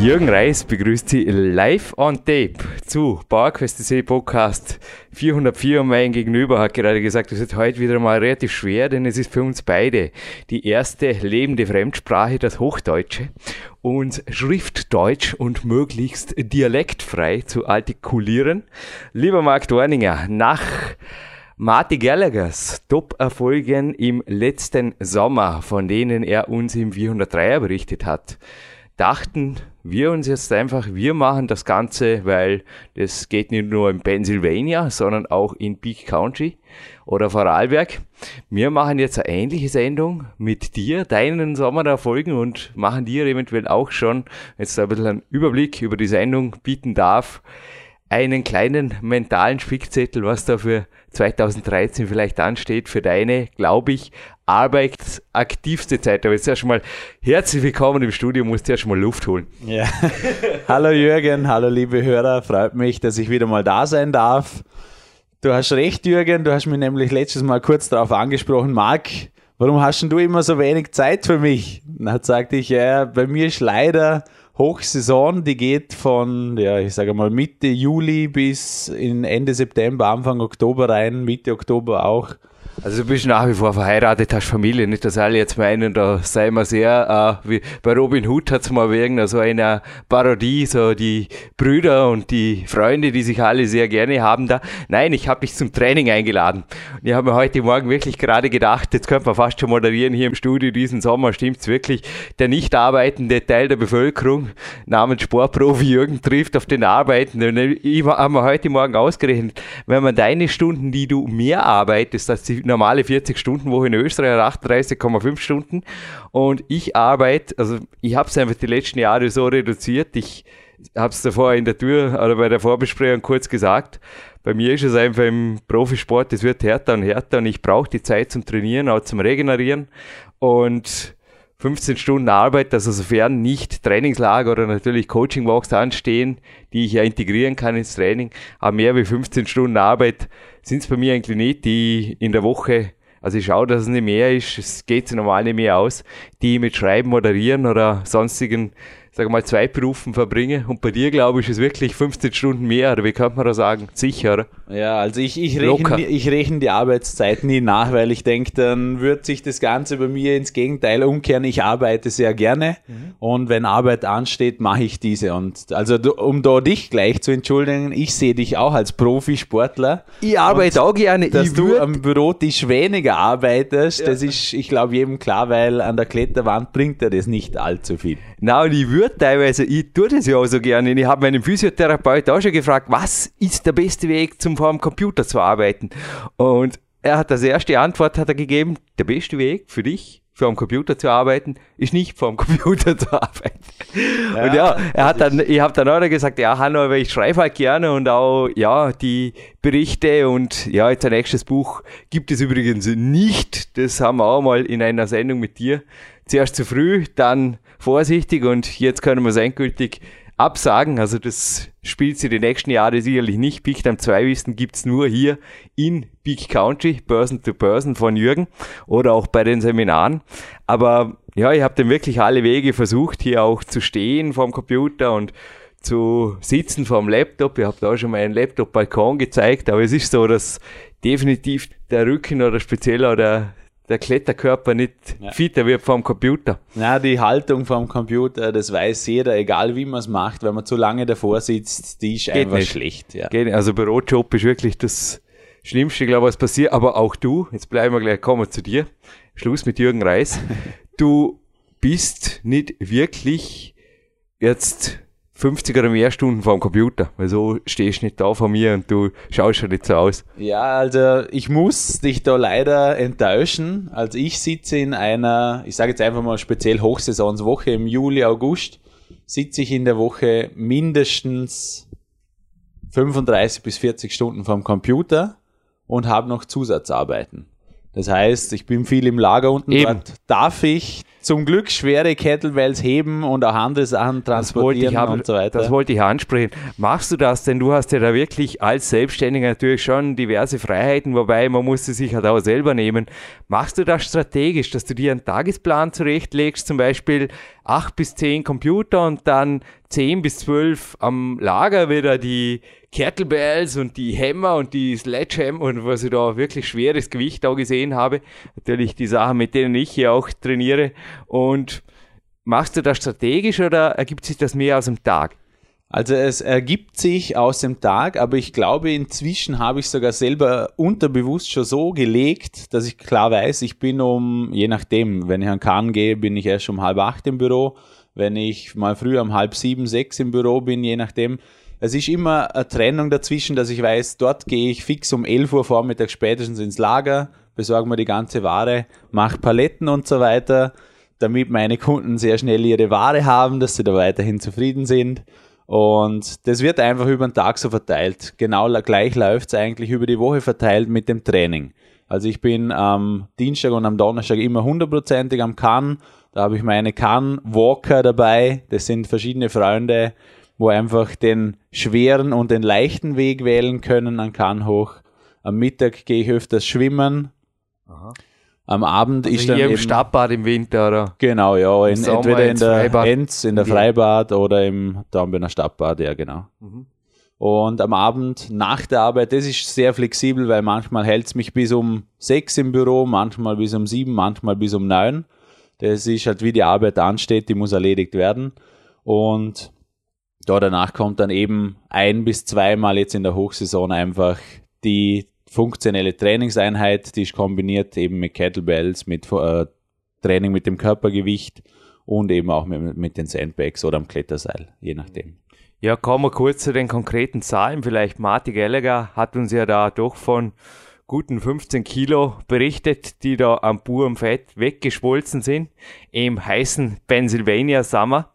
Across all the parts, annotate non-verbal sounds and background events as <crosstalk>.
Jürgen Reis begrüßt Sie live on tape zu PowerQuest See Podcast 404 und mein Gegenüber hat gerade gesagt, es wird heute wieder mal relativ schwer, denn es ist für uns beide die erste lebende Fremdsprache, das Hochdeutsche und Schriftdeutsch und möglichst dialektfrei zu artikulieren. Lieber Marc Dorninger, nach Marty Gallaghers Top-Erfolgen im letzten Sommer, von denen er uns im 403er berichtet hat, dachten wir uns jetzt einfach, wir machen das Ganze, weil das geht nicht nur in Pennsylvania, sondern auch in Peak County oder Vorarlberg. Wir machen jetzt eine ähnliche Sendung mit dir, deinen Sommererfolgen und machen dir eventuell auch schon jetzt ein bisschen einen Überblick über die Sendung bieten darf, einen kleinen mentalen Spickzettel, was da für 2013 vielleicht ansteht, für deine, glaube ich, arbeitsaktivste Zeit. Aber jetzt erst mal herzlich willkommen im Studio, musst erst mal Luft holen. Ja. <laughs> hallo Jürgen, hallo liebe Hörer, freut mich, dass ich wieder mal da sein darf. Du hast recht, Jürgen, du hast mich nämlich letztes Mal kurz darauf angesprochen, Marc, warum hast du immer so wenig Zeit für mich? Und dann sagte ich, ja, bei mir ist leider Hochsaison, die geht von, ja, ich sage mal Mitte Juli bis in Ende September, Anfang Oktober rein, Mitte Oktober auch. Also du bist nach wie vor verheiratet, hast Familie, nicht, dass alle jetzt meinen, da sei wir sehr, äh, wie bei Robin Hood hat es mal wegen so einer Parodie, so die Brüder und die Freunde, die sich alle sehr gerne haben da. Nein, ich habe dich zum Training eingeladen. Und ich habe mir heute Morgen wirklich gerade gedacht, jetzt könnte man fast schon moderieren hier im Studio diesen Sommer, stimmt's wirklich, der nicht arbeitende Teil der Bevölkerung namens Sportprofi Jürgen trifft auf den Arbeitenden. Ich habe mir heute Morgen ausgerechnet, wenn man deine Stunden, die du mehr arbeitest, als die normale 40-Stunden-Woche in Österreich, 38,5 Stunden. Und ich arbeite, also ich habe es einfach die letzten Jahre so reduziert. Ich habe es davor in der Tür oder bei der Vorbesprechung kurz gesagt. Bei mir ist es einfach im Profisport, es wird härter und härter und ich brauche die Zeit zum Trainieren, auch zum Regenerieren. Und 15 Stunden Arbeit, also sofern nicht Trainingslager oder natürlich Coaching-Walks anstehen, die ich ja integrieren kann ins Training, aber mehr wie 15 Stunden Arbeit sind es bei mir eigentlich nicht, die in der Woche, also ich schaue, dass es nicht mehr ist, es geht normal nicht mehr aus, die mit Schreiben, Moderieren oder sonstigen sag mal, zwei Berufen verbringe. Und bei dir, glaube ich, ist wirklich 15 Stunden mehr, oder wie kann man da sagen? Sicher? Ja, also ich, ich, rechne, ich rechne die Arbeitszeit nie nach, weil ich denke, dann wird sich das Ganze bei mir ins Gegenteil umkehren. Ich arbeite sehr gerne mhm. und wenn Arbeit ansteht, mache ich diese. Und also um da dich gleich zu entschuldigen, ich sehe dich auch als Profisportler. Ich arbeite auch gerne. Dass ich du am Bürotisch weniger arbeitest, ja. das ist, ich glaube, jedem klar, weil an der Kletterwand bringt er das nicht allzu viel. Na, und ich würde teilweise, ich tue das ja auch so gerne. Ich habe meinen Physiotherapeut auch schon gefragt, was ist der beste Weg, zum vor dem Computer zu arbeiten? Und er hat das erste Antwort hat er gegeben, der beste Weg für dich, vor dem Computer zu arbeiten, ist nicht vor dem Computer <laughs> zu arbeiten. Ja, und ja, er hat dann, ich habe dann auch gesagt, ja, Hanno, aber ich schreibe halt gerne und auch, ja, die Berichte und ja, jetzt ein nächstes Buch gibt es übrigens nicht. Das haben wir auch mal in einer Sendung mit dir. Zuerst zu früh, dann vorsichtig und jetzt können wir es endgültig absagen. Also das spielt sie die nächsten Jahre sicherlich nicht. Big Time 2 Wissen gibt's nur hier in Big Country, Person to Person von Jürgen oder auch bei den Seminaren. Aber ja, ich habe dann wirklich alle Wege versucht, hier auch zu stehen vorm Computer und zu sitzen vorm Laptop. Ich habe da schon meinen Laptop-Balkon gezeigt, aber es ist so, dass definitiv der Rücken oder speziell oder der Kletterkörper nicht ja. fitter wird vom Computer. Na, die Haltung vom Computer, das weiß jeder, egal wie man es macht, wenn man zu lange davor sitzt, die ist Geht einfach nicht. schlecht. Ja. Geht, also Bürojob ist wirklich das Schlimmste, glaube ich, was passiert. Aber auch du, jetzt bleiben wir gleich, kommen wir zu dir. Schluss mit Jürgen Reis. <laughs> du bist nicht wirklich jetzt 50 oder mehr Stunden vor dem Computer, weil so stehst du nicht da vor mir und du schaust schon nicht so aus. Ja, also ich muss dich da leider enttäuschen. Also ich sitze in einer, ich sage jetzt einfach mal speziell Hochsaisonswoche im Juli, August, sitze ich in der Woche mindestens 35 bis 40 Stunden vom Computer und habe noch Zusatzarbeiten. Das heißt, ich bin viel im Lager unten. Eben. Dort darf ich zum Glück schwere Kettlebells heben und auch andere Sachen transportieren haben, und so weiter. Das wollte ich ansprechen. Machst du das, denn du hast ja da wirklich als Selbstständiger natürlich schon diverse Freiheiten, wobei man muss sie sich halt auch selber nehmen. Machst du das strategisch, dass du dir einen Tagesplan zurechtlegst, zum Beispiel acht bis zehn Computer und dann zehn bis zwölf am Lager wieder die Kettlebells und die Hämmer und die Sledgehammer und was ich da wirklich schweres Gewicht auch gesehen habe. Natürlich die Sachen, mit denen ich hier auch trainiere. Und machst du das strategisch oder ergibt sich das mehr aus dem Tag? Also es ergibt sich aus dem Tag, aber ich glaube, inzwischen habe ich sogar selber unterbewusst schon so gelegt, dass ich klar weiß, ich bin um, je nachdem, wenn ich an Kahn gehe, bin ich erst um halb acht im Büro. Wenn ich mal früher um halb sieben, sechs im Büro bin, je nachdem. Es ist immer eine Trennung dazwischen, dass ich weiß, dort gehe ich fix um 11 Uhr vormittags spätestens ins Lager, besorge mir die ganze Ware, mache Paletten und so weiter, damit meine Kunden sehr schnell ihre Ware haben, dass sie da weiterhin zufrieden sind. Und das wird einfach über den Tag so verteilt. Genau gleich läuft es eigentlich über die Woche verteilt mit dem Training. Also ich bin am Dienstag und am Donnerstag immer hundertprozentig am Kann. Da habe ich meine Kann-Walker dabei. Das sind verschiedene Freunde, wo einfach den schweren und den leichten Weg wählen können an Kann hoch. Am Mittag gehe ich öfters schwimmen. Aha. Am Abend also ist dann hier im Stadtbad im Winter, oder? Genau, ja, in, entweder in der Freibad. Enz, in der. Freibad oder im Dornbirner Stadtbad, ja genau. Mhm. Und am Abend nach der Arbeit, das ist sehr flexibel, weil manchmal hält es mich bis um sechs im Büro, manchmal bis um sieben, manchmal bis um neun. Das ist halt, wie die Arbeit ansteht, die muss erledigt werden. Und da danach kommt dann eben ein bis zweimal jetzt in der Hochsaison einfach die funktionelle Trainingseinheit, die ist kombiniert eben mit Kettlebells, mit äh, Training mit dem Körpergewicht und eben auch mit, mit den Sandbags oder am Kletterseil, je nachdem. Ja, kommen wir kurz zu den konkreten Zahlen. Vielleicht Marty Gallagher hat uns ja da doch von guten 15 Kilo berichtet, die da am purem Fett weggeschmolzen sind im heißen Pennsylvania Summer.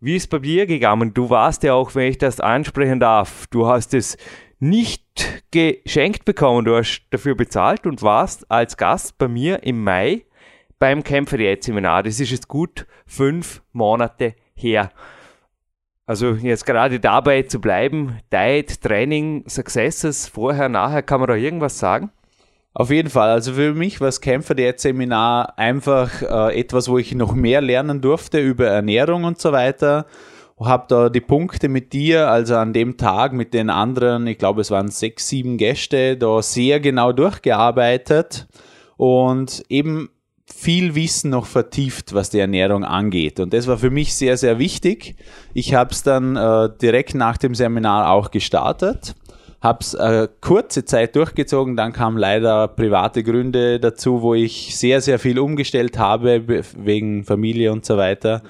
Wie ist bei dir gegangen? Du warst ja auch, wenn ich das ansprechen darf, du hast es nicht geschenkt bekommen, du hast dafür bezahlt und warst als Gast bei mir im Mai beim Kämpfer Seminar. Das ist jetzt gut fünf Monate her. Also jetzt gerade dabei zu bleiben, Diet, Training, Successes, vorher, nachher, kann man da irgendwas sagen? Auf jeden Fall. Also für mich war das Kämpfer der Seminar einfach äh, etwas, wo ich noch mehr lernen durfte über Ernährung und so weiter. Habe da die Punkte mit dir, also an dem Tag mit den anderen, ich glaube es waren sechs, sieben Gäste, da sehr genau durchgearbeitet und eben viel Wissen noch vertieft, was die Ernährung angeht. Und das war für mich sehr, sehr wichtig. Ich habe es dann äh, direkt nach dem Seminar auch gestartet habe es äh, kurze Zeit durchgezogen, dann kamen leider private Gründe dazu, wo ich sehr, sehr viel umgestellt habe, be- wegen Familie und so weiter.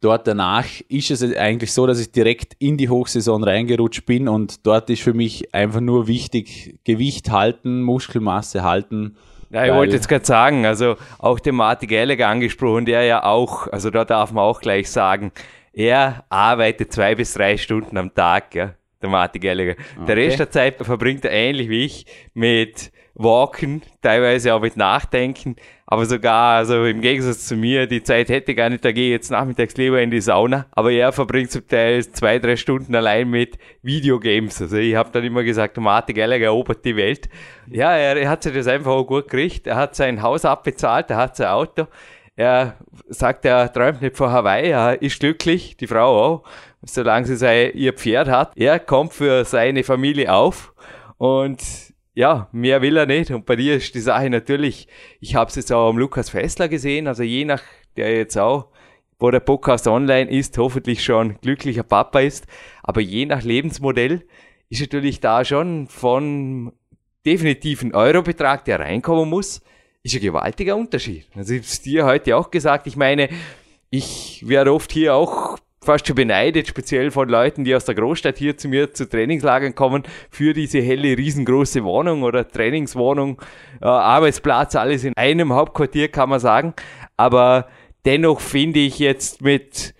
Dort danach ist es eigentlich so, dass ich direkt in die Hochsaison reingerutscht bin und dort ist für mich einfach nur wichtig, Gewicht halten, Muskelmasse halten. Ja, ich wollte jetzt gerade sagen, also auch den Martin Gallagher angesprochen, der ja auch, also da darf man auch gleich sagen, er arbeitet zwei bis drei Stunden am Tag, ja, der Martin Gallagher. Der Okay. Rest der Zeit verbringt er ähnlich wie ich mit Walken, teilweise auch mit Nachdenken, aber sogar, also im Gegensatz zu mir, die Zeit hätte gar nicht, da gehe ich jetzt nachmittags lieber in die Sauna, aber er verbringt zum Teil zwei, drei Stunden allein mit Videogames. Also ich habe dann immer gesagt, Martin Gallagher erobert die Welt. Ja, er, er hat sich das einfach auch gut gekriegt. Er hat sein Haus abbezahlt, er hat sein Auto. Er sagt, er träumt nicht von Hawaii, er ist glücklich, die Frau auch, solange sie sein, ihr Pferd hat. Er kommt für seine Familie auf und ja, mehr will er nicht. Und bei dir ist die Sache natürlich, ich habe es jetzt auch am Lukas Fessler gesehen, also je nach, der jetzt auch, wo der Podcast online ist, hoffentlich schon glücklicher Papa ist, aber je nach Lebensmodell ist natürlich da schon von definitiven Eurobetrag, der reinkommen muss, ist ein gewaltiger Unterschied. Also ich habe es dir heute auch gesagt, ich meine, ich werde oft hier auch fast schon beneidet, speziell von Leuten, die aus der Großstadt hier zu mir zu Trainingslagern kommen, für diese helle, riesengroße Wohnung oder Trainingswohnung, äh, Arbeitsplatz, alles in einem Hauptquartier, kann man sagen. Aber dennoch finde ich jetzt mit,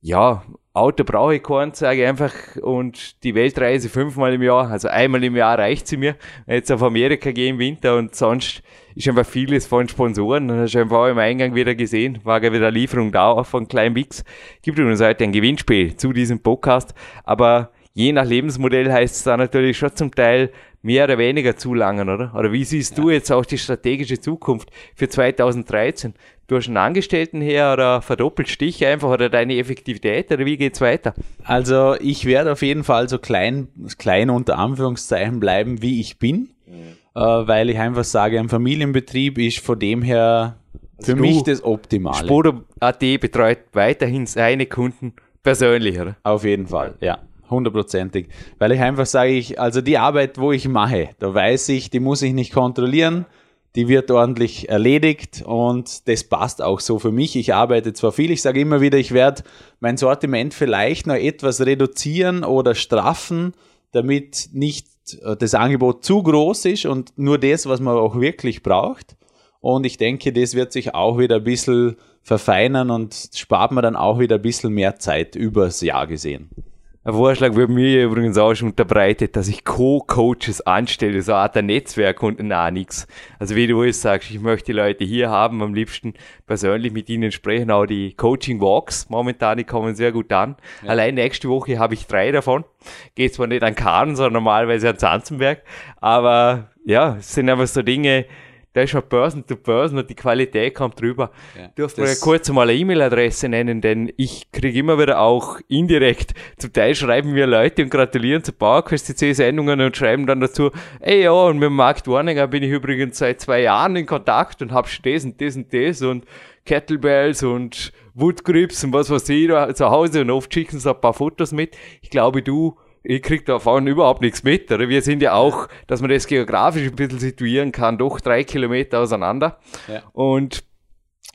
ja, Auto brauche ich keinen, sage ich einfach, und die Weltreise fünfmal im Jahr, also einmal im Jahr reicht sie mir. Jetzt auf Amerika gehe im Winter und sonst ist einfach vieles von Sponsoren. Das hast du einfach auch im Eingang wieder gesehen, war ja wieder Lieferung da auch von Klein Bix. Gibt uns heute ein Gewinnspiel zu diesem Podcast, aber je nach Lebensmodell heißt es da natürlich schon zum Teil mehr oder weniger zu langen, oder? Oder wie siehst ja. du jetzt auch die strategische Zukunft für 2013? Du hast einen Angestellten her oder verdoppelt dich einfach oder deine Effektivität oder wie geht's weiter? Also ich werde auf jeden Fall so klein, klein unter Anführungszeichen bleiben, wie ich bin, mhm. Äh, weil ich einfach sage, ein Familienbetrieb ist von dem her für also mich das Optimale. Spodo.at betreut weiterhin seine Kunden persönlich, oder? Auf jeden Fall, ja hundertprozentig. Weil ich einfach sage, ich, also die Arbeit, wo ich mache, da weiß ich, die muss ich nicht kontrollieren, die wird ordentlich erledigt und das passt auch so für mich. Ich arbeite zwar viel, ich sage immer wieder, ich werde mein Sortiment vielleicht noch etwas reduzieren oder straffen, damit nicht das Angebot zu groß ist und nur das, was man auch wirklich braucht. Und ich denke, das wird sich auch wieder ein bisschen verfeinern und spart man dann auch wieder ein bisschen mehr Zeit übers Jahr gesehen. Ein Vorschlag wird mir übrigens auch schon unterbreitet, dass ich Co-Coaches anstelle, so eine Art Netzwerk und na nix. Also wie du es sagst, ich möchte die Leute hier haben, am liebsten persönlich mit ihnen sprechen, auch die Coaching Walks momentan, die kommen sehr gut an. Ja. Allein nächste Woche habe ich drei davon. Geht zwar nicht an Kahn, sondern normalerweise an Zanzenberg, aber ja, es sind einfach so Dinge, da ist schon Person to Person und die Qualität kommt drüber. Ja, Dürft mir kurz mal eine E-Mail-Adresse nennen, denn ich kriege immer wieder auch indirekt, zum Teil schreiben mir Leute und gratulieren zu PowerQuest CC-Sendungen und schreiben dann dazu, ey ja, und mit Marc Dorninger bin ich übrigens seit zwei Jahren in Kontakt und hab das und das und das und Kettlebells und Woodgrips und was weiß ich da zu Hause und oft schicken sie ein paar Fotos mit. Ich glaube, du ich krieg davon überhaupt nichts mit. Oder? Wir sind ja auch, dass man das geografisch ein bisschen situieren kann, doch drei Kilometer auseinander. Ja. Und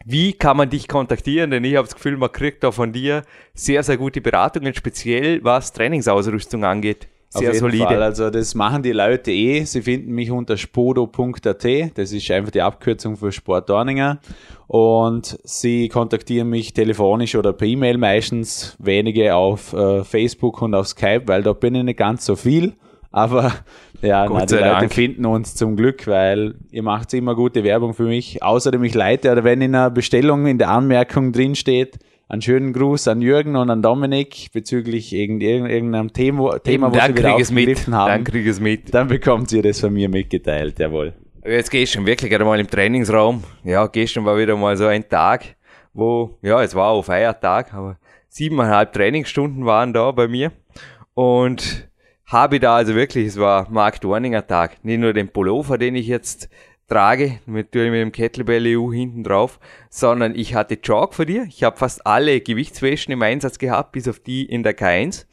wie kann man dich kontaktieren? Denn ich habe das Gefühl, man kriegt da von dir sehr, sehr gute Beratungen, speziell was Trainingsausrüstung angeht. Sehr solide. Fall. Also das machen die Leute eh. Sie finden mich unter spodo.at. Das ist einfach die Abkürzung für Sport Dorninger. Und sie kontaktieren mich telefonisch oder per E-Mail meistens. Wenige auf äh, Facebook und auf Skype, weil da bin ich nicht ganz so viel. Aber <laughs> ja, nein, die Leute Dank. finden uns zum Glück, weil ihr macht immer gute Werbung für mich. Außerdem ich leite, oder wenn in einer Bestellung in der Anmerkung drin steht, einen schönen Gruß an Jürgen und an Dominik bezüglich irgendeinem Thema, Thema wo sie wieder aufgegriffen haben. Dann krieg es mit. Dann bekommt ihr das von mir mitgeteilt, jawohl. Jetzt gestern wirklich einmal im Trainingsraum. Ja, gestern war wieder mal so ein Tag, wo, ja, es war auch Feiertag, aber siebeneinhalb Trainingsstunden waren da bei mir. Und habe da also wirklich, es war Mark Dorninger Tag. Nicht nur den Pullover, den ich jetzt trage, natürlich mit dem Kettlebell EU hinten drauf, sondern ich hatte Chalk für dir. Ich habe fast alle Gewichtswäschen im Einsatz gehabt, bis auf die in der K1.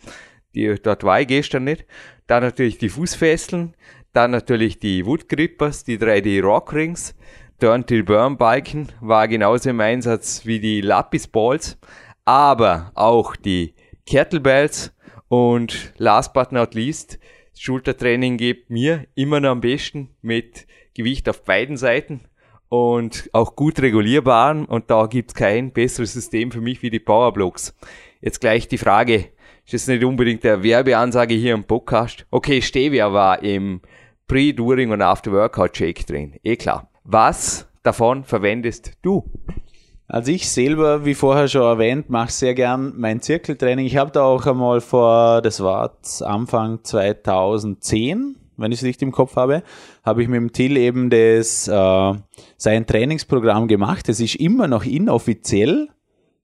Die, dort war ich gestern nicht. Dann natürlich die Fußfesseln, dann natürlich die Wood Grippers, die 3D Rock Rings, Turn Till Burn Balken war genauso im Einsatz wie die Lapis Balls, aber auch die Kettlebells und last but not least, Schultertraining gibt mir immer noch am besten mit Gewicht auf beiden Seiten und auch gut regulierbar und da gibt's kein besseres System für mich wie die Powerblocks. Jetzt gleich die Frage, ist das nicht unbedingt der Werbeansage hier im Podcast? Okay, Stevia war im Pre, During und After Workout Shake drin, eh klar. Was davon verwendest du? Also ich selber, wie vorher schon erwähnt, mache sehr gern mein Zirkeltraining. Ich habe da auch einmal vor, das war Anfang 2010, wenn ich es richtig im Kopf habe, habe ich mit dem Till eben das, äh, sein Trainingsprogramm gemacht. Das ist immer noch inoffiziell.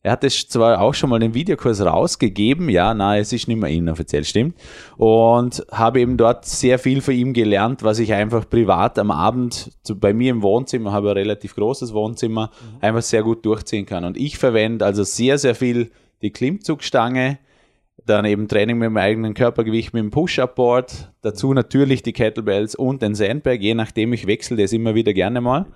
Er hat es zwar auch schon mal den Videokurs rausgegeben, ja, na, es ist nicht mehr inoffiziell, stimmt. Und habe eben dort sehr viel von ihm gelernt, was ich einfach privat am Abend zu, bei mir im Wohnzimmer, habe ein relativ großes Wohnzimmer, mhm. einfach sehr gut durchziehen kann. Und ich verwende also sehr, sehr viel die Klimmzugstange, dann eben Training mit dem eigenen Körpergewicht mit dem Push-Up-Board. Dazu natürlich die Kettlebells und den Sandbag, je nachdem, ich wechsle das immer wieder gerne mal.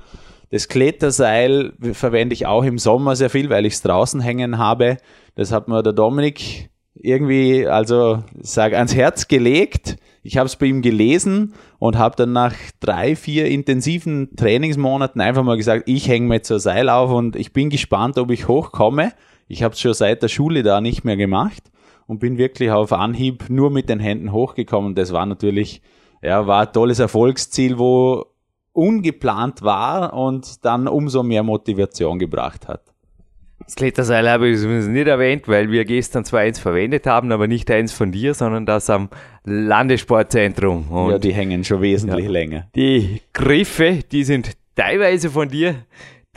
Das Kletterseil verwende ich auch im Sommer sehr viel, weil ich es draußen hängen habe. Das hat mir der Dominik irgendwie, also sag ans Herz gelegt. Ich habe es bei ihm gelesen und habe dann nach drei, vier intensiven Trainingsmonaten einfach mal gesagt, ich hänge mir ein Seil auf und ich bin gespannt, ob ich hochkomme. Ich habe es schon seit der Schule da nicht mehr gemacht und bin wirklich auf Anhieb nur mit den Händen hochgekommen. Das war natürlich, ja, war ein tolles Erfolgsziel, wo ungeplant war und dann umso mehr Motivation gebracht hat. Das Kletterseil habe ich nicht erwähnt, weil wir gestern zwar eins verwendet haben, aber nicht eins von dir, sondern das am Landessportzentrum. Und ja, die hängen schon wesentlich ja, länger. Die Griffe, die sind teilweise von dir,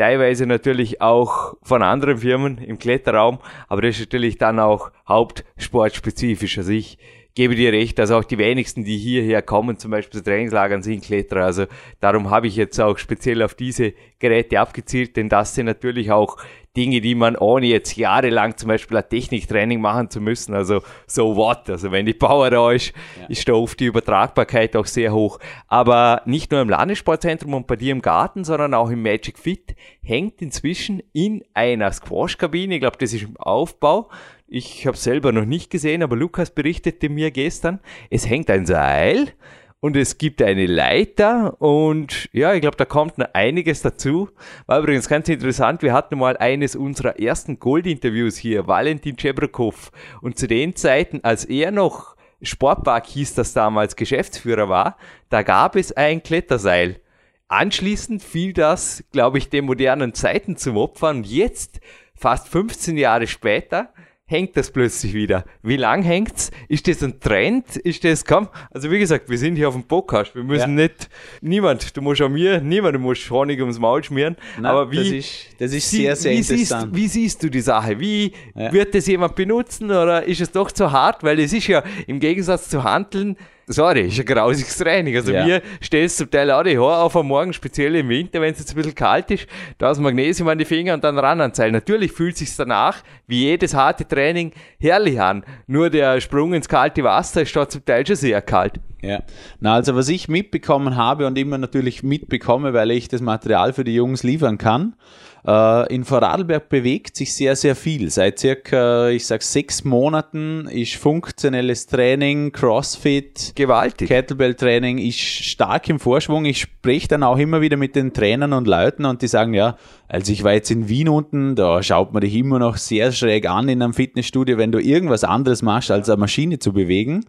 teilweise natürlich auch von anderen Firmen im Kletterraum, aber das ist natürlich dann auch hauptsportspezifisch. Also ich gebe dir recht, dass auch die wenigsten, die hierher kommen, zum Beispiel zu Trainingslagern, sind Kletterer. Also darum habe ich jetzt auch speziell auf diese Geräte abgezielt, denn das sind natürlich auch Dinge, die man ohne jetzt jahrelang zum Beispiel ein Techniktraining machen zu müssen. Also so what? Also wenn die Power da ist, ja. ist da oft die Übertragbarkeit auch sehr hoch. Aber nicht nur im Landessportzentrum und bei dir im Garten, sondern auch im Magic Fit hängt inzwischen in einer Squash-Kabine, ich glaube, das ist im Aufbau, ich habe selber noch nicht gesehen, aber Lukas berichtete mir gestern, es hängt ein Seil und es gibt eine Leiter und ja, ich glaube, da kommt noch einiges dazu. War übrigens ganz interessant, wir hatten mal eines unserer ersten Gold-Interviews hier, Valentin Chebrokov. Und zu den Zeiten, als er noch Sportpark hieß das damals, Geschäftsführer war, da gab es ein Kletterseil. Anschließend fiel das, glaube ich, den modernen Zeiten zum Opfer und jetzt, fast 15 Jahre später, hängt das plötzlich wieder. Wie lang hängt's? Ist das ein Trend? Ist das, komm, also wie gesagt, wir sind hier auf dem Podcast. Wir müssen ja. nicht, niemand, du musst auch mir, niemand muss Honig ums Maul schmieren. Nein, aber wie, das ist, das ist sehr, sehr wie interessant. Siehst, wie siehst du die Sache? Wie ja. wird das jemand benutzen oder ist es doch zu hart? Weil es ist ja im Gegensatz zu Handeln, sorry, ist ein grausiges Training. Also ja. mir stellt zum Teil auch die Haare auf am Morgen, speziell im Winter, wenn es jetzt ein bisschen kalt ist, da das Magnesium an die Finger und dann ran anzeigen. Natürlich fühlt sich danach, wie jedes harte Training, herrlich an. Nur der Sprung ins kalte Wasser ist da zum Teil schon sehr kalt. Ja, na also was ich mitbekommen habe und immer natürlich mitbekomme, weil ich das Material für die Jungs liefern kann, in Vorarlberg bewegt sich sehr, sehr viel. Seit circa, ich sag sechs Monaten ist funktionelles Training, Crossfit, gewaltig. Kettlebell-Training ist stark im Vorschwung. Ich spreche dann auch immer wieder mit den Trainern und Leuten und die sagen, ja, also ich war jetzt in Wien unten, da schaut man dich immer noch sehr schräg an in einem Fitnessstudio, wenn du irgendwas anderes machst, als eine Maschine zu bewegen.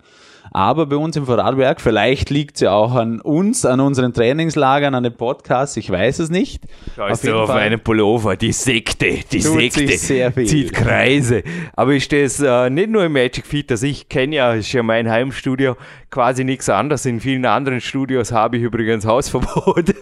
Aber bei uns im Vorarlberg, vielleicht liegt es ja auch an uns, an unseren Trainingslagern, an den Podcasts, ich weiß es nicht. Ist auf, auf einem Pullover, die Sekte, die Sekte zieht Kreise. Aber ich stehe es äh, nicht nur im Magic Fit, also ich kenne ja, ist ja mein Heimstudio, quasi nichts anderes. In vielen anderen Studios habe ich übrigens Hausverbot.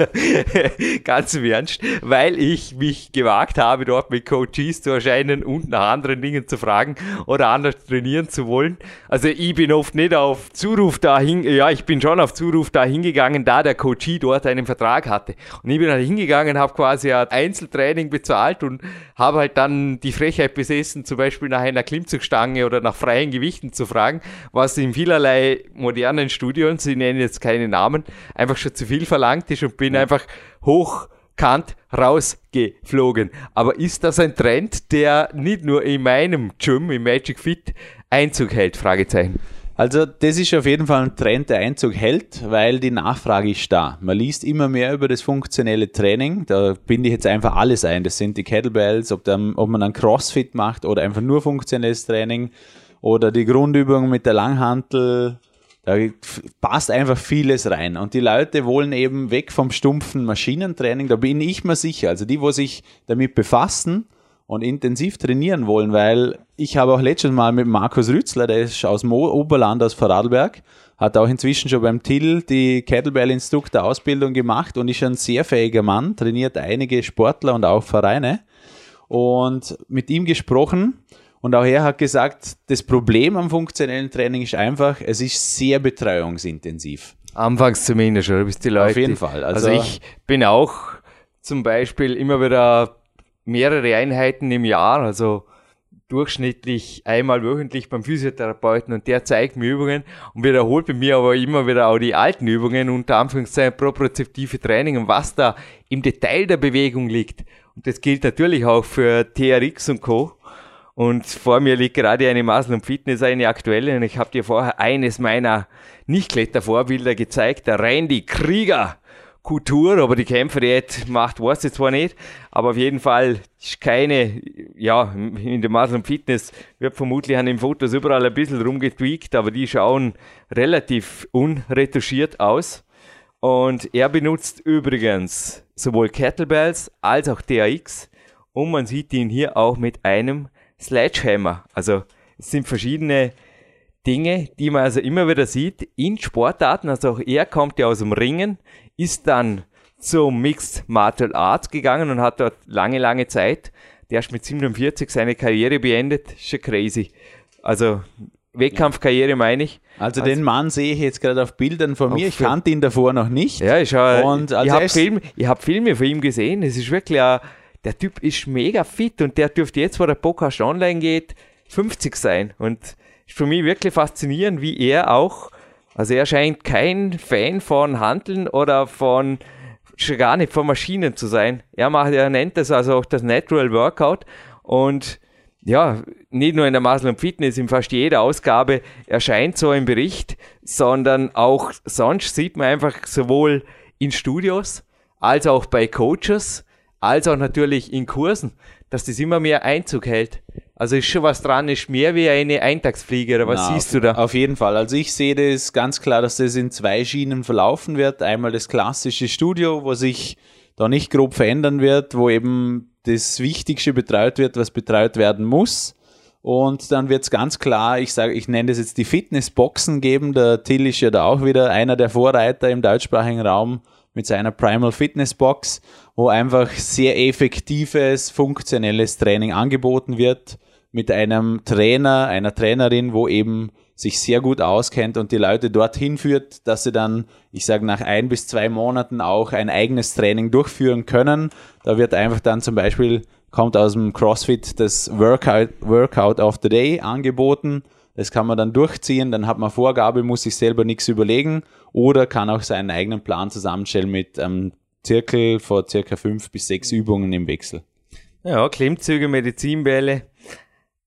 <laughs> Ganz im Ernst, weil ich mich gewagt habe, dort mit Coaches zu erscheinen und nach anderen Dingen zu fragen oder anders trainieren zu wollen. Also ich bin oft nicht auf Zuruf dahin, ja, ich bin schon auf Zuruf da hingegangen, da der Coachie dort einen Vertrag hatte. Und ich bin halt hingegangen, habe quasi ein Einzeltraining bezahlt und habe halt dann die Frechheit besessen, zum Beispiel nach einer Klimmzugstange oder nach freien Gewichten zu fragen, was in vielerlei modernen modernen Studios, sie nennen jetzt keine Namen, einfach schon zu viel verlangt ist und bin ja. einfach hochkant rausgeflogen. Aber ist das ein Trend, der nicht nur in meinem Gym, im Magic Fit, Einzug hält? Fragezeichen. Also das ist auf jeden Fall ein Trend, der Einzug hält, weil die Nachfrage ist da. Man liest immer mehr über das funktionelle Training. Da binde ich jetzt einfach alles ein. Das sind die Kettlebells, ob, der, ob man ein Crossfit macht oder einfach nur funktionelles Training oder die Grundübungen mit der Langhantel, da passt einfach vieles rein. Und die Leute wollen eben weg vom stumpfen Maschinentraining. Da bin ich mir sicher. Also die, wo sich damit befassen und intensiv trainieren wollen, weil ich habe auch letztes Mal mit Markus Rützler, der ist aus dem Oberland, aus Vorarlberg, hat auch inzwischen schon beim Till die Kettlebell-Instruktor-Ausbildung gemacht und ist ein sehr fähiger Mann, trainiert einige Sportler und auch Vereine. Und mit ihm gesprochen und auch er hat gesagt, das Problem am funktionellen Training ist einfach, es ist sehr betreuungsintensiv. Anfangs zumindest, oder? Bis die Leute. Auf jeden Fall. Also, also ich bin auch zum Beispiel immer wieder mehrere Einheiten im Jahr, also durchschnittlich einmal wöchentlich beim Physiotherapeuten und der zeigt mir Übungen und wiederholt bei mir aber immer wieder auch die alten Übungen, unter Anführungszeichen propriozeptive Training und was da im Detail der Bewegung liegt. Und das gilt natürlich auch für TRX und Co. Und vor mir liegt gerade eine und Fitness, eine aktuelle. Und ich habe dir vorher eines meiner Nicht-Klettervorbilder gezeigt, der Randy Krieger. Kultur, aber die Kämpferdiät macht, weiß ich zwar nicht, aber auf jeden Fall ist keine, ja, in der Muscle Fitness wird vermutlich an den Fotos überall ein bisschen rumgetweakt, aber die schauen relativ unretuschiert aus. Und er benutzt übrigens sowohl Kettlebells als auch DAX und man sieht ihn hier auch mit einem Sledgehammer. Also es sind verschiedene Dinge, die man also immer wieder sieht in Sportarten. Also auch er kommt ja aus dem Ringen, ist dann zum Mixed Martial Arts gegangen und hat dort lange, lange Zeit, der ist mit 47 seine Karriere beendet. Ist schon crazy. Also Wettkampfkarriere meine ich. Also, also, den Mann sehe ich jetzt gerade auf Bildern von mir. Ich kannte ihn davor noch nicht. Ja, ich, und ich habe Film, hab Filme von ihm gesehen. Es ist wirklich ein, der Typ ist mega fit und der dürfte jetzt, wo der Podcast online geht, 50 sein. Und ist für mich wirklich faszinierend, wie er auch, also er scheint kein Fan von Handeln oder von, schon gar nicht von Maschinen zu sein. Er macht, er nennt das also auch das Natural Workout und ja, nicht nur in der Muscle Fitness, in fast jeder Ausgabe erscheint so ein Bericht, sondern auch sonst sieht man einfach sowohl in Studios als auch bei Coaches, als auch natürlich in Kursen, dass das immer mehr Einzug hält. Also ist schon was dran, ist mehr wie eine Eintagsfliege, oder was Na, siehst du da? Auf jeden Fall. Also ich sehe das ganz klar, dass das in zwei Schienen verlaufen wird. Einmal das klassische Studio, wo sich da nicht grob verändern wird, wo eben das Wichtigste betreut wird, was betreut werden muss. Und dann wird es ganz klar, ich sage, ich nenne das jetzt die Fitnessboxen geben. Der Till ist ja da auch wieder einer der Vorreiter im deutschsprachigen Raum mit seiner Primal Fitness Box, wo einfach sehr effektives, funktionelles Training angeboten wird mit einem Trainer, einer Trainerin, wo eben sich sehr gut auskennt und die Leute dorthin führt, dass sie dann, ich sage, nach ein bis zwei Monaten auch ein eigenes Training durchführen können. Da wird einfach dann zum Beispiel, kommt aus dem CrossFit das Workout, Workout of the Day angeboten. Das kann man dann durchziehen, dann hat man Vorgabe, muss sich selber nichts überlegen oder kann auch seinen eigenen Plan zusammenstellen mit einem Zirkel vor circa fünf bis sechs Übungen im Wechsel. Ja, Klimmzüge, Medizinbälle,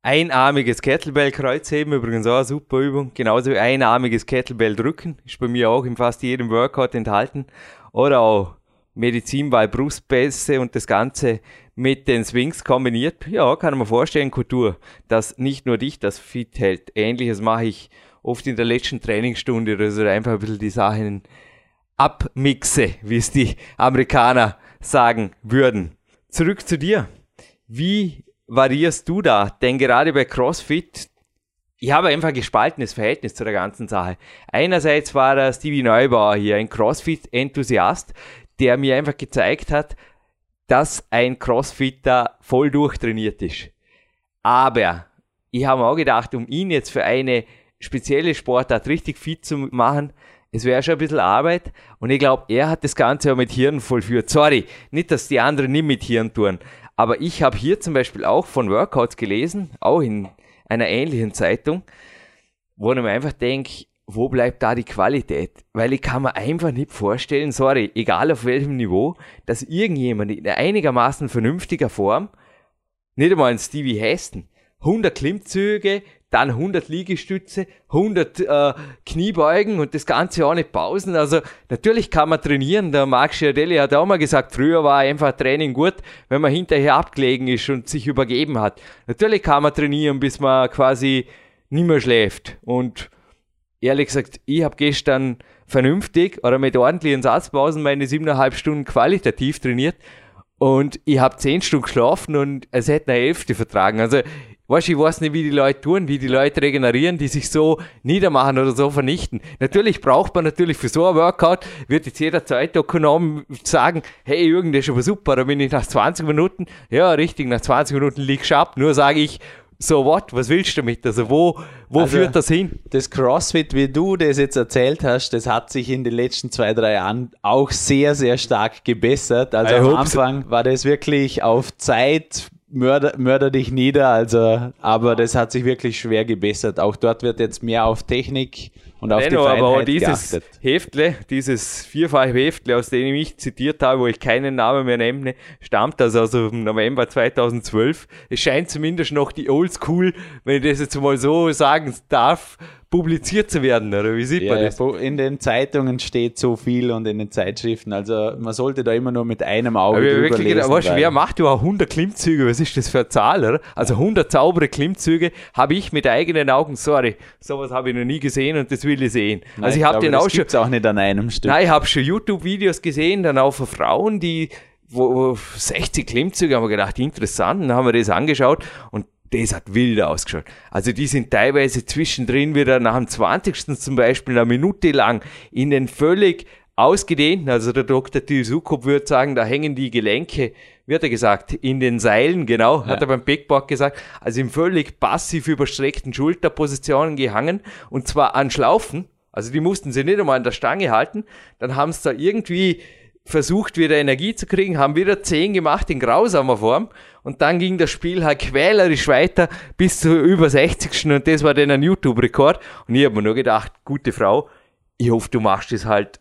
Einarmiges Kettlebell-Kreuzheben, übrigens auch eine super Übung. Genauso wie einarmiges Kettlebell-Drücken, ist bei mir auch in fast jedem Workout enthalten. Oder auch Medizinball, Brustbässe und das Ganze mit den Swings kombiniert. Ja, kann man vorstellen, Kultur, dass nicht nur dich das fit hält. Ähnliches mache ich oft in der letzten Trainingsstunde, also einfach ein bisschen die Sachen abmixe, wie es die Amerikaner sagen würden. Zurück zu dir. Wie variierst du da? Denn gerade bei CrossFit, ich habe einfach ein gespaltenes Verhältnis zu der ganzen Sache. Einerseits war der Stevie Neubauer hier ein CrossFit-Enthusiast, der mir einfach gezeigt hat, dass ein Crossfitter voll durchtrainiert ist. Aber ich habe auch gedacht, um ihn jetzt für eine spezielle Sportart richtig fit zu machen, es wäre schon ein bisschen Arbeit und ich glaube, er hat das Ganze auch mit Hirn vollführt. Sorry, nicht, dass die anderen nicht mit Hirn tun, aber ich habe hier zum Beispiel auch von Workouts gelesen, auch in einer ähnlichen Zeitung, wo ich mir einfach denke, wo bleibt da die Qualität? Weil ich kann mir einfach nicht vorstellen, sorry, egal auf welchem Niveau, dass irgendjemand in einigermaßen vernünftiger Form, nicht einmal ein Stevie Heston, 100 Klimmzüge, dann 100 Liegestütze, 100 äh, Kniebeugen und das Ganze auch nicht Pausen. Also natürlich kann man trainieren. Der Marc Schiardelli hat auch mal gesagt, früher war einfach Training gut, wenn man hinterher abgelegen ist und sich übergeben hat. Natürlich kann man trainieren, bis man quasi nicht mehr schläft. Und ehrlich gesagt, ich habe gestern vernünftig oder mit ordentlichen Satzpausen meine siebeneinhalb Stunden qualitativ trainiert und ich habe zehn Stunden geschlafen und es hätte eine Hälfte vertragen. Also Weißt ich weiß nicht, wie die Leute tun, wie die Leute regenerieren, die sich so niedermachen oder so vernichten. Natürlich braucht man natürlich für so ein Workout, wird jetzt jeder Zeitökonom sagen, hey Jürgen, das ist aber super, da bin ich nach 20 Minuten, ja richtig, nach 20 Minuten liegst du ab. Nur sage ich, so what, was willst du damit? Also wo, wo also führt das hin? Das CrossFit, wie du das jetzt erzählt hast, das hat sich in den letzten zwei, drei Jahren auch sehr, sehr stark gebessert. Also I am Anfang war das wirklich auf Zeit mörder, mörder dich nieder, also, aber das hat sich wirklich schwer gebessert. Auch dort wird jetzt mehr auf Technik und auf Denno, die aber auch Feinheit dieses geachtet. Heftle, dieses vierfache Heftle, aus dem ich mich zitiert habe, wo ich keinen Namen mehr nenne, stammt also aus dem November 2012. Es scheint zumindest noch die Oldschool, wenn ich das jetzt mal so sagen darf, publiziert zu werden, oder wie sieht Ja, man das? in den Zeitungen steht so viel und in den Zeitschriften. Also man sollte da immer nur mit einem Auge Aber drüber wirklich lesen. weißt, wer macht überhaupt 100 Klimmzüge? Was ist das für eine Zahl, oder? Also 100 saubere Klimmzüge habe ich mit eigenen Augen, sorry, sowas habe ich noch nie gesehen und das will ich sehen. Nein, also ich habe den auch schon, auch nicht an einem Stück. Nein, ich habe schon YouTube-Videos gesehen, dann auch von Frauen, die wo, wo 60 Klimmzüge, haben wir gedacht, interessant, dann haben wir das angeschaut und das hat wild ausgeschaut. Also die sind teilweise zwischendrin wieder nach dem 20. zum Beispiel eine Minute lang in den völlig ausgedehnten, also der Dr. Tilsukop würde sagen, da hängen die Gelenke, wird er gesagt, in den Seilen, genau, hat er beim Backboard gesagt, also in völlig passiv überstreckten Schulterpositionen gehangen und zwar an Schlaufen, also die mussten sie nicht einmal an der Stange halten, dann haben sie da irgendwie versucht, wieder Energie zu kriegen, haben wieder 10 gemacht in grausamer Form. Und dann ging das Spiel halt quälerisch weiter bis zu über 60. und das war dann ein YouTube-Rekord. Und ich habe mir nur gedacht, gute Frau, ich hoffe, du machst das halt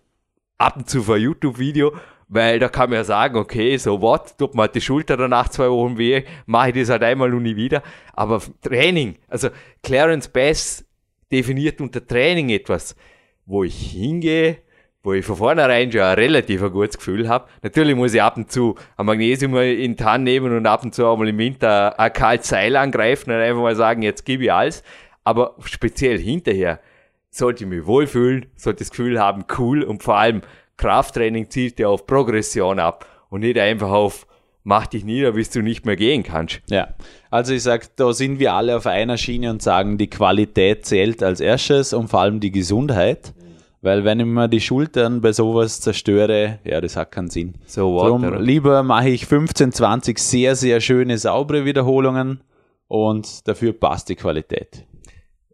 ab und zu für ein YouTube-Video, weil da kann man ja sagen, okay, so what, tut mir halt die Schulter danach zwei Wochen weh, mache ich das halt einmal und nie wieder. Aber Training, also Clarence Bass definiert unter Training etwas, wo ich hingehe, wo ich von vornherein schon ein relativ gutes Gefühl habe. Natürlich muss ich ab und zu ein Magnesium in die Hand nehmen und ab und zu auch mal im Winter ein kaltes Seil angreifen und einfach mal sagen, jetzt gebe ich alles. Aber speziell hinterher sollte ich mich wohlfühlen, sollte das Gefühl haben, cool und vor allem Krafttraining zielt ja auf Progression ab und nicht einfach auf mach dich nieder, bis du nicht mehr gehen kannst. Ja, also ich sage, da sind wir alle auf einer Schiene und sagen, die Qualität zählt als erstes und vor allem die Gesundheit. Weil wenn ich mir die Schultern bei sowas zerstöre, ja, das hat keinen Sinn. So what, Darum lieber mache ich 15, 20 sehr, sehr schöne, saubere Wiederholungen und dafür passt die Qualität.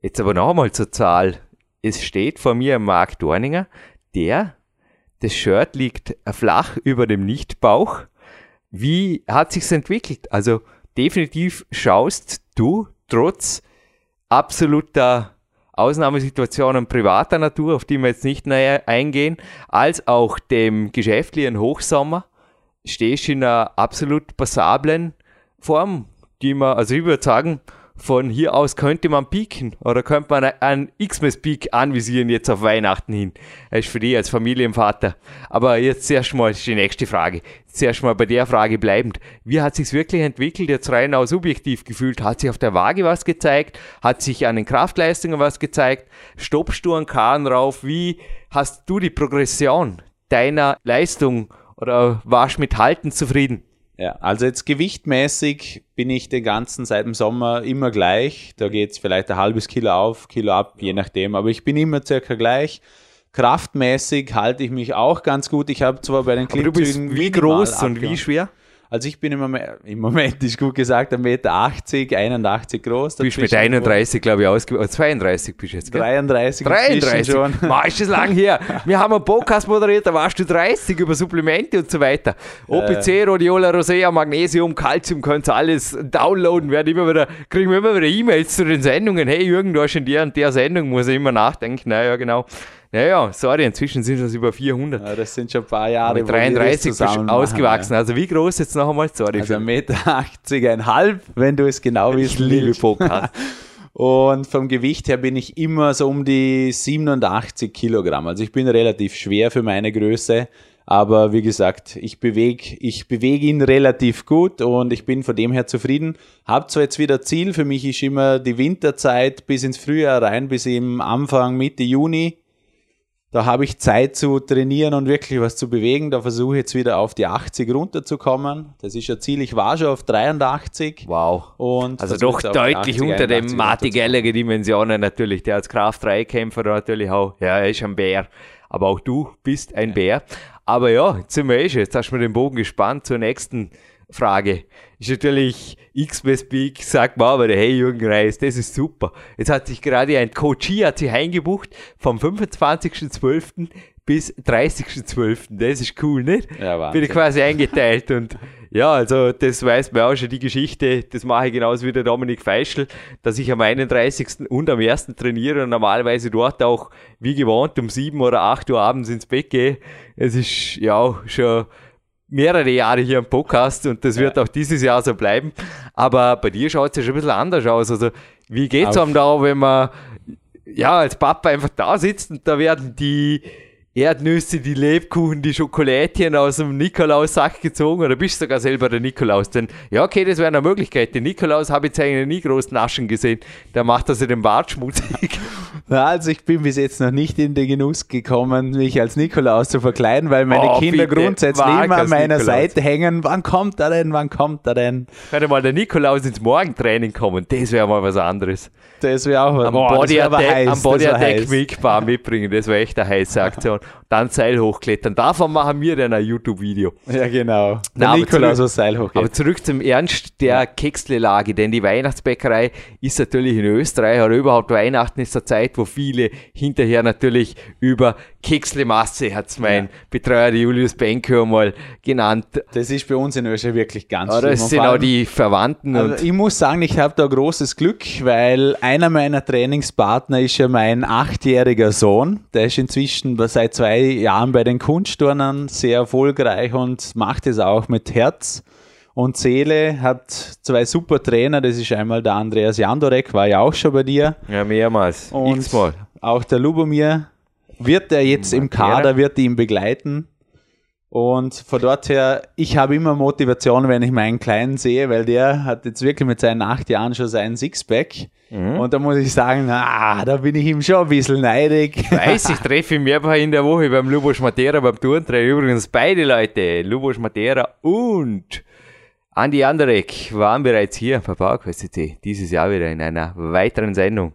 Jetzt aber noch einmal zur Zahl. Es steht vor mir Marc Dorninger, der, das Shirt liegt flach über dem Nichtbauch. Wie hat sich's entwickelt? Also definitiv schaust du trotz absoluter Ausnahmesituationen privater Natur, auf die wir jetzt nicht näher eingehen, als auch dem geschäftlichen Hochsommer, stehst du in einer absolut passablen Form, die man, also ich würde sagen, von hier aus könnte man pieken oder könnte man einen Xmas-Peak anvisieren jetzt auf Weihnachten hin. Das ist für dich als Familienvater. Aber jetzt zuerst mal ist die nächste Frage. Zuerst mal bei der Frage bleibend. Wie hat sich's wirklich entwickelt, jetzt rein auch subjektiv gefühlt? Hat sich auf der Waage was gezeigt? Hat sich an den Kraftleistungen was gezeigt? Stoppst du einen Kahn rauf? Wie hast du die Progression deiner Leistung oder warst mit Halten zufrieden? Ja, also jetzt gewichtmäßig bin ich den ganzen seit dem Sommer immer gleich. Da geht's vielleicht ein halbes Kilo auf, Kilo ab, je nachdem. Aber ich bin immer circa gleich. Kraftmäßig halte ich mich auch ganz gut. Ich habe zwar bei den Aber du bist Klimmzügen wie groß und wie schwer? Also ich bin im Moment, im Moment ist gut gesagt, 1,80 Meter, 81 groß. Du bist mit Dazwischen 31, glaube ich, ausgewählt. 32 bist du jetzt, gell? 33 inzwischen 33. schon. Ma, ist das lang her. Wir haben einen Podcast moderiert, da warst du 30 über Supplemente und so weiter. OPC, Rhodiola, Rosea, Magnesium, Calcium, könnt ihr alles downloaden. Werden immer wieder, kriegen wir immer wieder E-Mails zu den Sendungen. Hey Jürgen, du hast in der und der Sendung, muss ich immer nachdenken. Naja, genau. Naja, sorry, inzwischen sind das über 400. Ja, das sind schon ein paar Jahre. Mit wo wir das 33 bist du zusammen ausgewachsen. Also wie groß jetzt noch einmal? Sorry. Ja. Also für- 1,80 Meter, 80, wenn du es genau ich wissen liebe willst. Podcast. <laughs> Und vom Gewicht her bin ich immer so um die 87 Kilogramm. Also ich bin relativ schwer für meine Größe. Aber wie gesagt, ich bewege ich bewege ihn relativ gut und ich bin von dem her zufrieden. Hab zwar jetzt wieder Ziel, für mich ist immer die Winterzeit bis ins Frühjahr rein, bis im Anfang, Mitte Juni. Da habe ich Zeit zu trainieren und wirklich was zu bewegen. Da versuche ich jetzt wieder auf die 80 runterzukommen. Das ist ja Ziel. Ich war schon auf 83. Wow. Und Also doch deutlich 80, unter dem 81 Marty. Gallagher Dimensionen natürlich. Der als Kraft-3-Kämpfer natürlich auch. Ja, er ist ein Bär. Aber auch du bist ein Bär. Aber ja, jetzt sind wir eh schon. Jetzt hast du mir den Bogen gespannt zur nächsten Frage. Ist natürlich X-Best Peak, sagt man aber, hey Jürgen Reis, das ist super. Jetzt hat sich gerade ein Coachie hat sich eingebucht vom 25.12. bis 30.12. Das ist cool, nicht? Ja, Wahnsinn. Bin ich quasi eingeteilt und ja, also das weiß man auch schon die Geschichte, das mache ich genauso wie der Dominik Feischl, dass ich am 31. und am 1. trainiere und normalerweise dort auch wie gewohnt um 7 oder 8 Uhr abends ins Bett gehe. Es ist ja schon mehrere Jahre hier im Podcast und das wird auch dieses Jahr so bleiben. Aber bei dir schaut es ja schon ein bisschen anders aus. Also wie geht es einem da, wenn man ja als Papa einfach da sitzt und da werden die Erdnüsse, die Lebkuchen, die Schokolädchen aus dem Nikolaus-Sack gezogen oder bist du sogar selber der Nikolaus? Denn ja, okay, das wäre eine Möglichkeit. Den Nikolaus habe ich jetzt eigentlich nie groß naschen gesehen. Da macht er sich den Bart schmutzig. <laughs> Also ich bin bis jetzt noch nicht in den Genuss gekommen, mich als Nikolaus zu verkleiden, weil meine Oh, Kinder bitte, grundsätzlich immer an meiner Nikolaus. Seite hängen. Wann kommt er denn? Wann kommt er denn? Könnte mal der Nikolaus ins Morgentraining kommen. Das wäre mal was anderes. Das wäre auch Am wär aber Body heiß, am Body Attack heiß. Milk Bar mitbringen. Das wäre echt eine heiße Aktion. Dann Seil hochklettern. Davon machen wir dann ein YouTube-Video. Ja, genau. Na, Nikolaus zurück- aus Seil hochgeht. Aber zurück zum Ernst der Kexle-Lage, denn die Weihnachtsbäckerei ist natürlich in Österreich oder überhaupt Weihnachten ist eine Zeit, wo viele hinterher natürlich über Kexle-Masse, hat's mein Betreuer der Julius Benke mal genannt. Das ist bei uns in Österreich wirklich ganz Oder es sind auch die Verwandten Also und ich muss sagen, ich habe da großes Glück, weil einer meiner Trainingspartner ist ja mein achtjähriger Sohn. Der ist inzwischen seit zwei Jahren bei den Kunstturnern sehr erfolgreich und macht es auch mit Herz und Seele. Hat zwei super Trainer. Das ist einmal der Andreas Jandorek, war ja auch schon bei dir. ja, mehrmals, Und x-mal. auch der Lubomir wird er jetzt im Kader, wird ihn begleiten. Und von dort her, ich habe immer Motivation, wenn ich meinen Kleinen sehe, weil der hat jetzt wirklich mit seinen acht Jahren schon seinen Sixpack. Und da muss ich sagen, na, da bin ich ihm schon ein bisschen neidig. Weiß, ich treffe ihn mehrfach in der Woche beim Lubos Matera, beim Turntraining. Übrigens beide Leute, Lubos Matera und Andi Anderek, waren bereits hier bei PowerQuest dieses Jahr wieder in einer weiteren Sendung.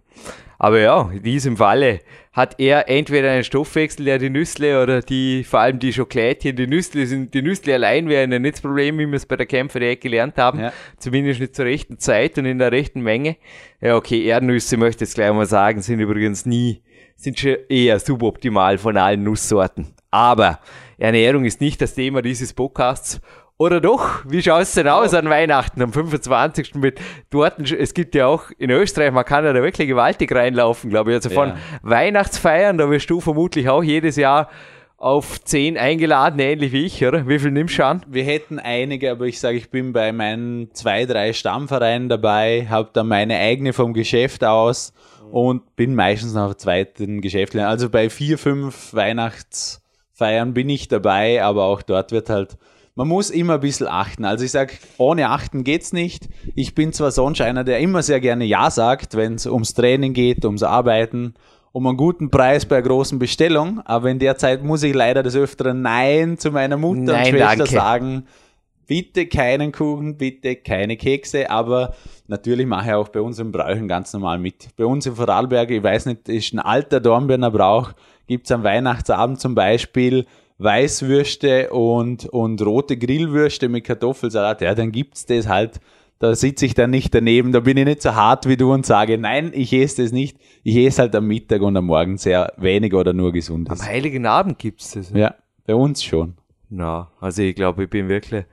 Aber ja, in diesem Falle hat er entweder einen Stoffwechsel, der die Nüssle oder die, vor allem die Schokolädchen, die Nüssle sind, die Nüssle allein wären ja nicht das Problem, wie wir es bei der Kämpferei gelernt haben. Ja. Zumindest nicht zur rechten Zeit und in der rechten Menge. Ja, okay, Erdnüsse möchte ich jetzt gleich mal sagen, sind übrigens nie, sind schon eher suboptimal von allen Nusssorten. Aber Ernährung ist nicht das Thema dieses Podcasts. Oder doch? Wie schaut es denn aus an Weihnachten am 25. mit dort? Es gibt ja auch in Österreich, man kann ja da wirklich gewaltig reinlaufen, glaube ich. Also von Ja. Weihnachtsfeiern, da wirst du vermutlich auch jedes Jahr auf 10 eingeladen, ähnlich wie ich, oder? Wie viel nimmst du an? Wir hätten einige, aber ich sage, ich bin bei meinen zwei, drei Stammvereinen dabei, habe da meine eigene vom Geschäft aus und bin meistens noch auf zweiten Geschäft. Also bei vier, fünf Weihnachtsfeiern bin ich dabei, aber auch dort wird halt, man muss immer ein bisschen achten. Also ich sage, ohne achten geht's nicht. Ich bin zwar sonst einer, der immer sehr gerne Ja sagt, wenn es ums Training geht, ums Arbeiten, um einen guten Preis bei einer großen Bestellung, aber in der Zeit muss ich leider des Öfteren Nein zu meiner Mutter und Nein, Schwester danke. sagen, bitte keinen Kuchen, bitte keine Kekse, aber natürlich mache ich auch bei unseren Bräuchen ganz normal mit. Bei uns in Vorarlberg, ich weiß nicht, ist ein alter Dornbirner Brauch, gibt's am Weihnachtsabend zum Beispiel Weißwürste und, und rote Grillwürste mit Kartoffelsalat, ja, dann gibt's das halt. Da sitze ich dann nicht daneben, da bin ich nicht so hart wie du und sage, nein, ich esse das nicht. Ich esse halt am Mittag und am Morgen sehr wenig oder nur gesundes. Am Heiligen Abend gibt's das. Ja, bei uns schon. Na, also ich glaube, ich bin wirklich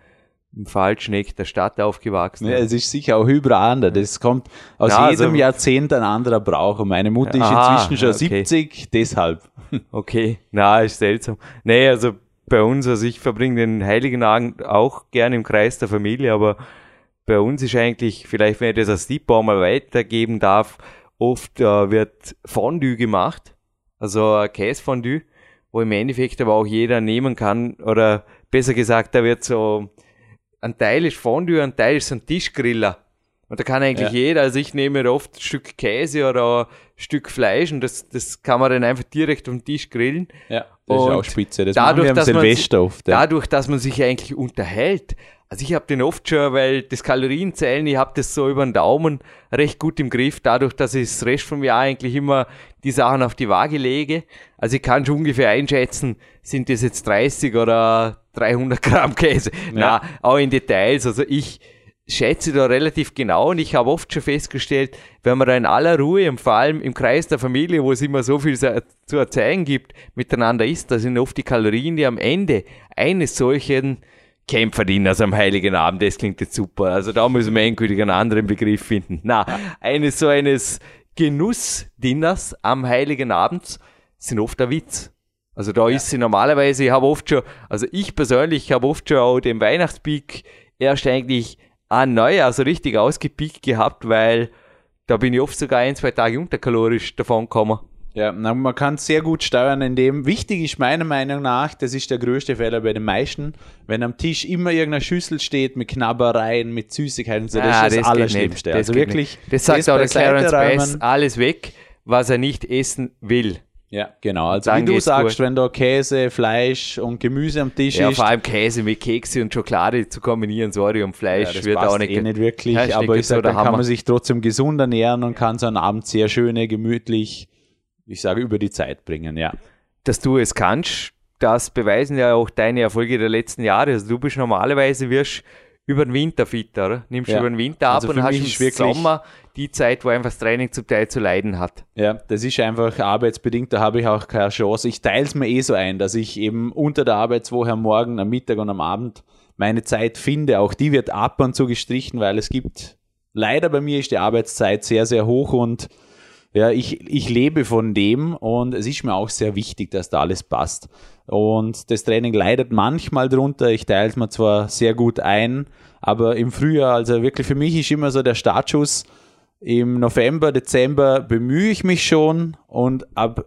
im falschen Eck der Stadt aufgewachsen. Ja, es ist sicher auch anders. Das kommt aus Ja, jedem also- Jahrzehnt ein anderer Brauch. Und meine Mutter ist Aha, inzwischen schon okay. 70, deshalb. <laughs> Okay, na, ist seltsam. Nee, also bei uns, also ich verbringe den Heiligen Abend auch gerne im Kreis der Familie, aber bei uns ist eigentlich, vielleicht wenn ich das als Tipp auch mal weitergeben darf, oft äh, wird Fondue gemacht, also Käsefondue, wo im Endeffekt aber auch jeder nehmen kann, oder besser gesagt, da wird so, ein Teil ist Fondue, ein Teil ist so ein Tischgriller. Und da kann eigentlich Ja. jeder, also ich nehme mir oft ein Stück Käse oder ein Stück Fleisch und das, das kann man dann einfach direkt auf den Tisch grillen. Ja, das ist Und auch spitze. Das dadurch, wir am dass man Silvester oft. Ja. Dadurch, dass man sich eigentlich unterhält. Also ich habe den oft schon, weil das Kalorienzählen, ich habe das so über den Daumen recht gut im Griff, dadurch, dass ich das Rest vom Jahr eigentlich immer die Sachen auf die Waage lege. Also ich kann schon ungefähr einschätzen, sind das jetzt 30 oder 300 Gramm Käse. Na, auch in Details. Also ich schätze da relativ genau und ich habe oft schon festgestellt, wenn man da in aller Ruhe und vor allem im Kreis der Familie, wo es immer so viel zu erzählen gibt, miteinander isst, da sind oft die Kalorien, die am Ende eines solchen Kämpferdiener am Heiligen Abend, das klingt jetzt super. Also da müssen wir endgültig einen anderen Begriff finden. Na, eines so eines Genussdieners am Heiligen Abend sind oft ein Witz. Also da ja. ist sie normalerweise, ich habe oft schon, also ich persönlich habe oft schon auch den Weihnachtspeak erst eigentlich an Neujahr so richtig ausgepickt gehabt, weil da bin ich oft sogar ein, zwei Tage unterkalorisch davon gekommen. Ja, man kann es sehr gut steuern, indem wichtig ist meiner Meinung nach, das ist der größte Fehler bei den meisten, wenn am Tisch immer irgendeine Schüssel steht mit Knabbereien, mit Süßigkeiten, so, das ah, ist das, das Allerschlimmste. Das also wirklich, nicht. das sagt das auch der Clarence Bass, alles weg, was er nicht essen will. Ja, genau. Also wie du sagst, gut. wenn da Käse, Fleisch und Gemüse am Tisch ja, ist. Ja, vor allem Käse mit Kekse und Schokolade zu kombinieren, sorry, und Fleisch ja, wird auch nicht, eh nicht wirklich. aber ich sage, dann kann man sich trotzdem gesund ernähren und kann so einen Abend sehr schöne, gemütlich, ich sage, über die Zeit bringen, ja. Dass du es kannst, das beweisen ja auch deine Erfolge der letzten Jahre. Also du bist normalerweise wirst über den Winter fit, oder? Nimmst ja. über den Winter ab also und hast im Sommer die Zeit, wo einfach das Training zum Teil zu leiden hat. Ja, das ist einfach arbeitsbedingt, da habe ich auch keine Chance. Ich teile es mir eh so ein, dass ich eben unter der Arbeitswoche am Morgen, am Mittag und am Abend meine Zeit finde. Auch die wird ab und zu gestrichen, weil es gibt, leider bei mir ist die Arbeitszeit sehr, sehr hoch und ja, ich, ich lebe von dem und es ist mir auch sehr wichtig, dass da alles passt. Und das Training leidet manchmal drunter. Ich teile es mir zwar sehr gut ein, aber im Frühjahr, also wirklich für mich ist immer so der Startschuss. Im November, Dezember bemühe ich mich schon und ab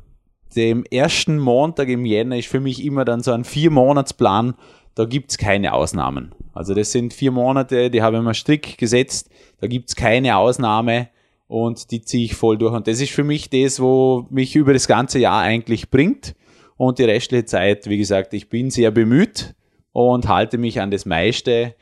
dem ersten Montag im Jänner ist für mich immer dann so ein Vier-Monats-Plan. Da gibt's keine Ausnahmen. Also das sind vier Monate, die habe ich mir strikt gesetzt. Da gibt's keine Ausnahme und die ziehe ich voll durch. Und das ist für mich das, wo mich über das ganze Jahr eigentlich bringt. Und die restliche Zeit, wie gesagt, ich bin sehr bemüht und halte mich an das meiste.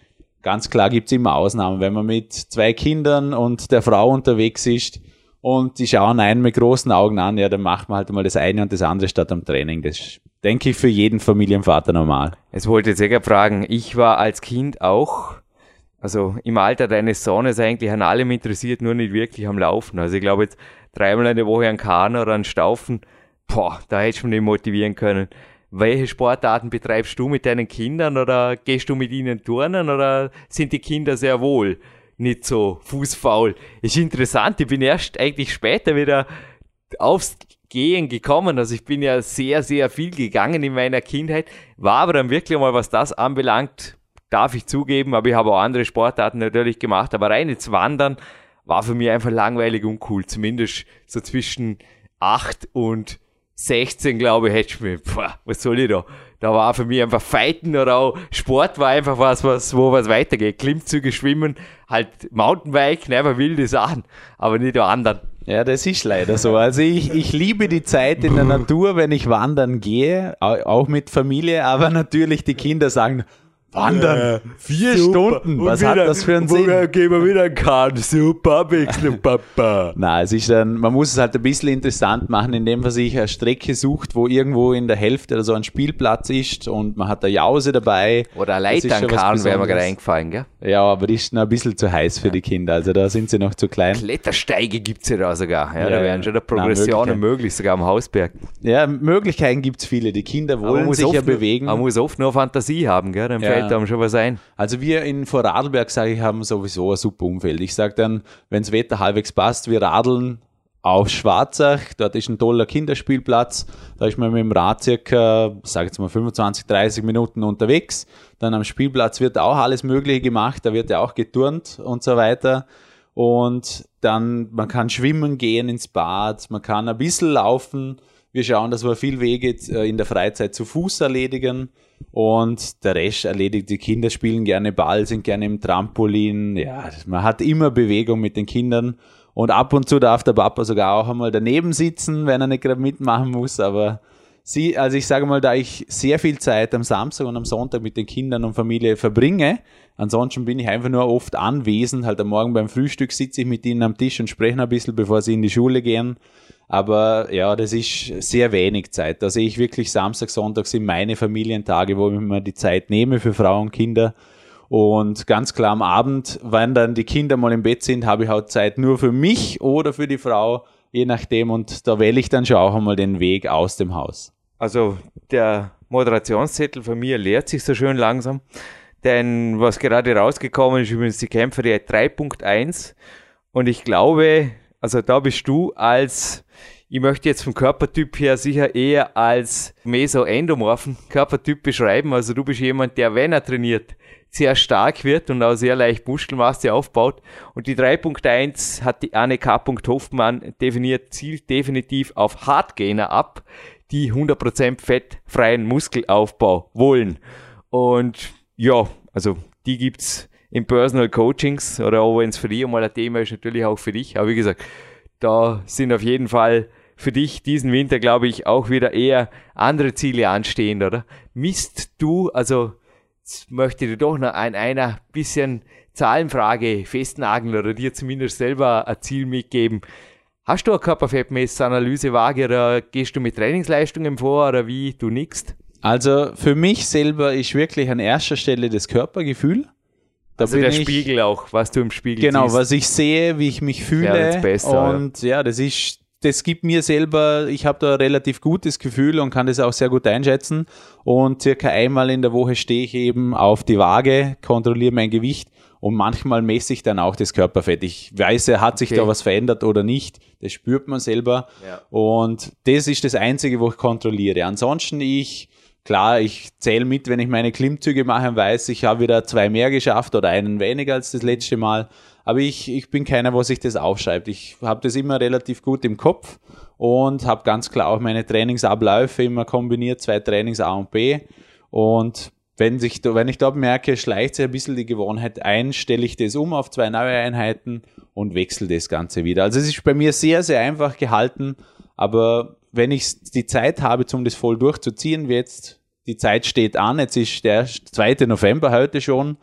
Ganz klar gibt's immer Ausnahmen, wenn man mit zwei Kindern und der Frau unterwegs ist und die schauen einen mit großen Augen an, ja, dann macht man halt mal das eine und das andere statt am Training. Das denke ich für jeden Familienvater normal. Es wollte jetzt sogar fragen, ich war als Kind auch also im Alter deines Sohnes eigentlich an allem interessiert, nur nicht wirklich am Laufen. Also ich glaube jetzt dreimal in der Woche an Kahn oder an Staufen, boah, da hätte ich mich motivieren können. Welche Sportarten betreibst du mit deinen Kindern oder gehst du mit ihnen turnen oder sind die Kinder sehr wohl nicht so fußfaul? Ist interessant, ich bin erst eigentlich später wieder aufs Gehen gekommen. Also ich bin ja sehr, sehr viel gegangen in meiner Kindheit, war aber dann wirklich mal, was das anbelangt, darf ich zugeben, aber ich habe auch andere Sportarten natürlich gemacht, aber rein ins Wandern war für mich einfach langweilig und cool. Zumindest so zwischen 8 und 16, glaube ich, hätte ich mir, boah, was soll ich da? Da war für mich einfach Fighten oder auch Sport war einfach was, was wo was weitergeht. Klimmzüge, Schwimmen, halt Mountainbike, einfach wilde Sachen, aber nicht anderen. Ja, das ist leider so. Also ich, ich liebe die Zeit in der Natur, wenn ich wandern gehe, auch mit Familie, aber natürlich die Kinder sagen, Wandern. Äh, vier super. Stunden. Was wieder, hat das für einen Sinn? gehen wir wieder Kahn. Super Abwechslung, <laughs> Papa. Na, es ist dann, man muss es halt ein bisschen interessant machen, indem man sich eine Strecke sucht, wo irgendwo in der Hälfte oder so ein Spielplatz ist und man hat eine Jause dabei. Oder eine Leiternkahn wäre mir gerade eingefallen, gell? Ja, aber die ist noch ein bisschen zu heiß für ja. die Kinder. Also da sind sie noch zu klein. Klettersteige gibt es ja da sogar. Ja, ja da wären schon der Progressionen möglich, sogar am Hausberg. Ja, Möglichkeiten gibt es viele. Die Kinder wollen sich ja bewegen. Man muss oft nur Fantasie haben, gell? Dann ja fällt einem schon was ein. Also wir in Vorarlberg, sage ich, haben sowieso ein super Umfeld. Ich sage dann, wenn das Wetter halbwegs passt, wir radeln auf Schwarzach, dort ist ein toller Kinderspielplatz, da ist man mit dem Rad circa, sag jetzt mal 25, 30 Minuten unterwegs. Dann am Spielplatz wird auch alles Mögliche gemacht, da wird ja auch geturnt und so weiter. Und dann, man kann schwimmen gehen ins Bad, man kann ein bisschen laufen. Wir schauen, dass wir viel Wege äh, in der Freizeit zu Fuß erledigen. Und der Rest erledigt die Kinder, spielen gerne Ball, sind gerne im Trampolin. Ja, man hat immer Bewegung mit den Kindern. Und ab und zu darf der Papa sogar auch einmal daneben sitzen, wenn er nicht gerade mitmachen muss. Aber sie, also ich sage mal, da ich sehr viel Zeit am Samstag und am Sonntag mit den Kindern und Familie verbringe, ansonsten bin ich einfach nur oft anwesend. Halt am Morgen beim Frühstück sitze ich mit ihnen am Tisch und spreche ein bisschen, bevor sie in die Schule gehen. Aber ja, das ist sehr wenig Zeit. Da sehe ich wirklich Samstag, Sonntag sind meine Familientage, wo ich mir die Zeit nehme für Frauen und Kinder. Und ganz klar am Abend, wenn dann die Kinder mal im Bett sind, habe ich auch Zeit nur für mich oder für die Frau, je nachdem. Und da wähle ich dann schon auch einmal den Weg aus dem Haus. Also der Moderationszettel von mir leert sich so schön langsam. denn was gerade rausgekommen ist, übrigens die Kämpfer die 3.1 und ich glaube, also da bist du als ich möchte jetzt vom Körpertyp her sicher eher als mesoendomorphen Körpertyp beschreiben. Also du bist jemand, der, wenn er trainiert, sehr stark wird und auch sehr leicht Muskelmasse aufbaut. Und die 3.1 hat die Anne K. Hoffmann definiert, zielt definitiv auf Hardgainer ab, die 100% fettfreien Muskelaufbau wollen. Und ja, also die gibt's in Personal Coachings oder auch wenn es für dich mal ein Thema ist, natürlich auch für dich. Aber wie gesagt, da sind auf jeden Fall für dich diesen Winter, glaube ich, auch wieder eher andere Ziele anstehen, oder? Misst du, also möchte dir doch noch ein einer bisschen Zahlenfrage festnageln oder dir zumindest selber ein Ziel mitgeben. Hast du eine Körperfettmessanalyse vage oder gehst du mit Trainingsleistungen vor oder wie du nickst? Also für mich selber ist wirklich an erster Stelle das Körpergefühl. Da also der ich, Spiegel auch, was du im Spiegel genau, siehst. Genau, was ich sehe, wie ich mich fühle. Besser, und ja. ja, das ist das gibt mir selber, ich habe da ein relativ gutes Gefühl und kann das auch sehr gut einschätzen. Und circa einmal in der Woche stehe ich eben auf die Waage, kontrolliere mein Gewicht und manchmal messe ich dann auch das Körperfett. Ich weiß, hat sich okay. da was verändert oder nicht. Das spürt man selber. Ja. Und das ist das Einzige, wo ich kontrolliere. Ansonsten ich, klar, ich zähle mit, wenn ich meine Klimmzüge mache und weiß, ich habe wieder zwei mehr geschafft oder einen weniger als das letzte Mal. Aber ich, ich bin keiner, wo sich das aufschreibt. Ich habe das immer relativ gut im Kopf und habe ganz klar auch meine Trainingsabläufe immer kombiniert, zwei Trainings A und B. Und wenn, sich, wenn ich dort merke, schleicht sich ein bisschen die Gewohnheit ein, stelle ich das um auf zwei neue Einheiten und wechsle das Ganze wieder. Also es ist bei mir sehr, sehr einfach gehalten, aber wenn ich die Zeit habe, um das voll durchzuziehen, wie jetzt die Zeit steht an, jetzt ist der 2. November heute schon,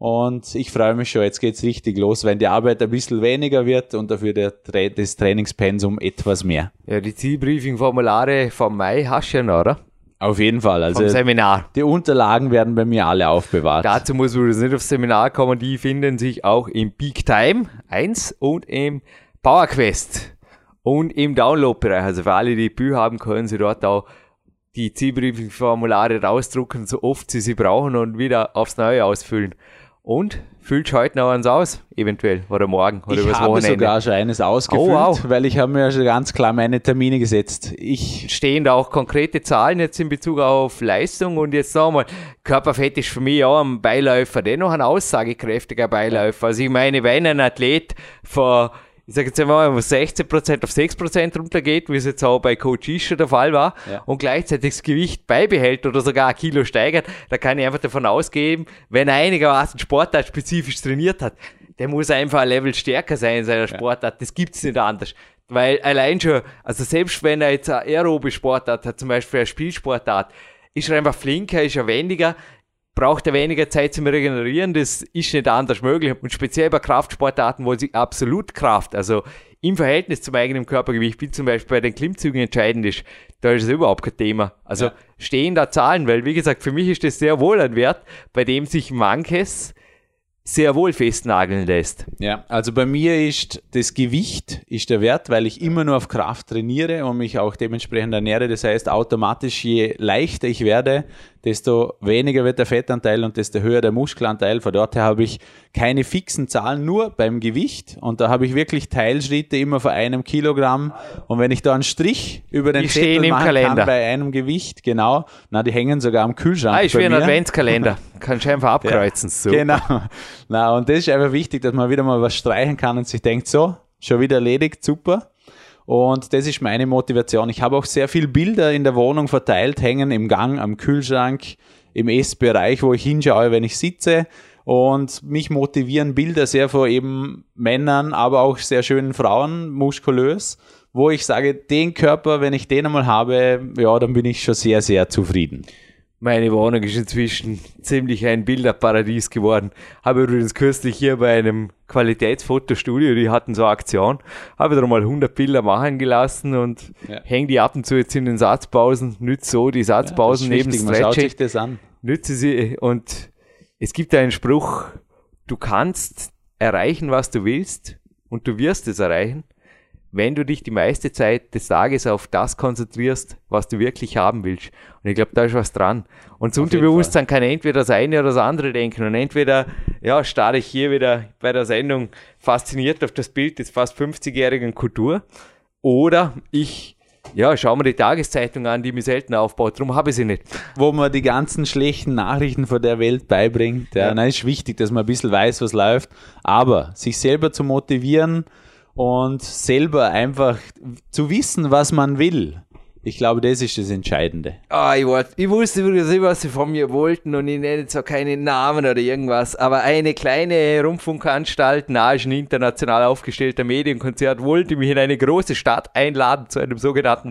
und ich freue mich schon, jetzt geht's richtig los, wenn die Arbeit ein bisschen weniger wird und dafür der, das Trainingspensum etwas mehr. Ja, die Zielbriefing-Formulare vom Mai hast du ja noch, oder? Auf jeden Fall. Also Vom Seminar. Die Unterlagen werden bei mir alle aufbewahrt. Dazu muss man nicht aufs Seminar kommen. Die finden sich auch im Peak Time 1 und im Power Quest und im Download-Bereich. Also für alle, die Bücher haben, können sie dort auch die Zielbriefing-Formulare rausdrucken, so oft sie sie brauchen und wieder aufs Neue ausfüllen. Und füllst heute noch eins aus, eventuell, oder morgen, oder ich übers habe sogar schon eines ausgefüllt, oh, wow. weil ich habe mir schon ganz klar meine Termine gesetzt. Ich Stehen da auch konkrete Zahlen jetzt in Bezug auf Leistung und jetzt sagen wir mal, Körperfett ist für mich auch ein Beiläufer, dennoch ein aussagekräftiger Beiläufer. Also ich meine, wenn ein Athlet vor ich sage jetzt einmal, wo 16% auf 6% runtergeht, wie es jetzt auch bei Coach Ischer der Fall war, ja. und gleichzeitig das Gewicht beibehält oder sogar ein Kilo steigert, da kann ich einfach davon ausgehen, wenn er einigermaßen Sportart spezifisch trainiert hat, der muss einfach ein Level stärker sein in seiner Sportart. Das gibt's nicht anders. Weil allein schon, also selbst wenn er jetzt eine aerobe Sportart hat, zum Beispiel eine Spielsportart, ist er einfach flinker, ist er wendiger, braucht er weniger Zeit zum Regenerieren, das ist nicht anders möglich. Und speziell bei Kraftsportarten, wo sie absolut Kraft, also im Verhältnis zum eigenen Körpergewicht, wie zum Beispiel bei den Klimmzügen entscheidend ist, da ist es überhaupt kein Thema. Also ja. stehen da Zahlen, weil wie gesagt, für mich ist das sehr wohl ein Wert, bei dem sich manches sehr wohl festnageln lässt. Ja, also bei mir ist das Gewicht ist der Wert, weil ich immer nur auf Kraft trainiere und mich auch dementsprechend ernähre. Das heißt, automatisch je leichter ich werde, desto weniger wird der Fettanteil und desto höher der Muskelanteil. Von dort her habe ich keine fixen Zahlen, nur beim Gewicht. Und da habe ich wirklich Teilschritte immer vor einem Kilogramm. Und wenn ich da einen Strich über den die Zettel machen Kalender. kann bei einem Gewicht, genau, na, die hängen sogar am Kühlschrank. Ah, ich will einen Adventskalender. <laughs> Kannst du einfach abkreuzen. Ja, genau. Na, und das ist einfach wichtig, dass man wieder mal was streichen kann und sich denkt, so, schon wieder erledigt, super. Und das ist meine Motivation. Ich habe auch sehr viele Bilder in der Wohnung verteilt, hängen im Gang, am Kühlschrank, im Essbereich, wo ich hinschaue, wenn ich sitze. Und mich motivieren Bilder sehr vor eben Männern, aber auch sehr schönen Frauen, muskulös, wo ich sage, den Körper, wenn ich den einmal habe, ja, dann bin ich schon sehr, sehr zufrieden. Meine Wohnung ist inzwischen ziemlich ein Bilderparadies geworden. Habe übrigens kürzlich hier bei einem Qualitätsfotostudio, die hatten so eine Aktion, habe da mal 100 Bilder machen gelassen und ja. hänge die ab und zu jetzt in den Satzpausen, nütze so die Satzpausen ja, neben wichtig, Stretching. Man schaut sich das an. Nütze sie und es gibt einen Spruch, du kannst erreichen, was du willst und du wirst es erreichen, wenn du dich die meiste Zeit des Tages auf das konzentrierst, was du wirklich haben willst. Und ich glaube, da ist was dran. Und das Unterbewusstsein kann entweder das eine oder das andere denken. Und entweder, ja, starre ich hier wieder bei der Sendung fasziniert auf das Bild des fast 50-jährigen Kultur. Oder ich ja, schauen wir die Tageszeitung an, die mir selten aufbaut. Darum habe ich sie nicht. Wo man die ganzen schlechten Nachrichten von der Welt beibringt. Ja, ja. Nein, ist wichtig, dass man ein bisschen weiß, was läuft. Aber sich selber zu motivieren und selber einfach zu wissen, was man will. Ich glaube, das ist das Entscheidende. Ah, ich, wollt, ich wusste nicht, was sie von mir wollten und ich nenne zwar keinen Namen oder irgendwas, aber eine kleine Rundfunkanstalt, nahe ein international aufgestellter Medienkonzert, wollte mich in eine große Stadt einladen zu einem sogenannten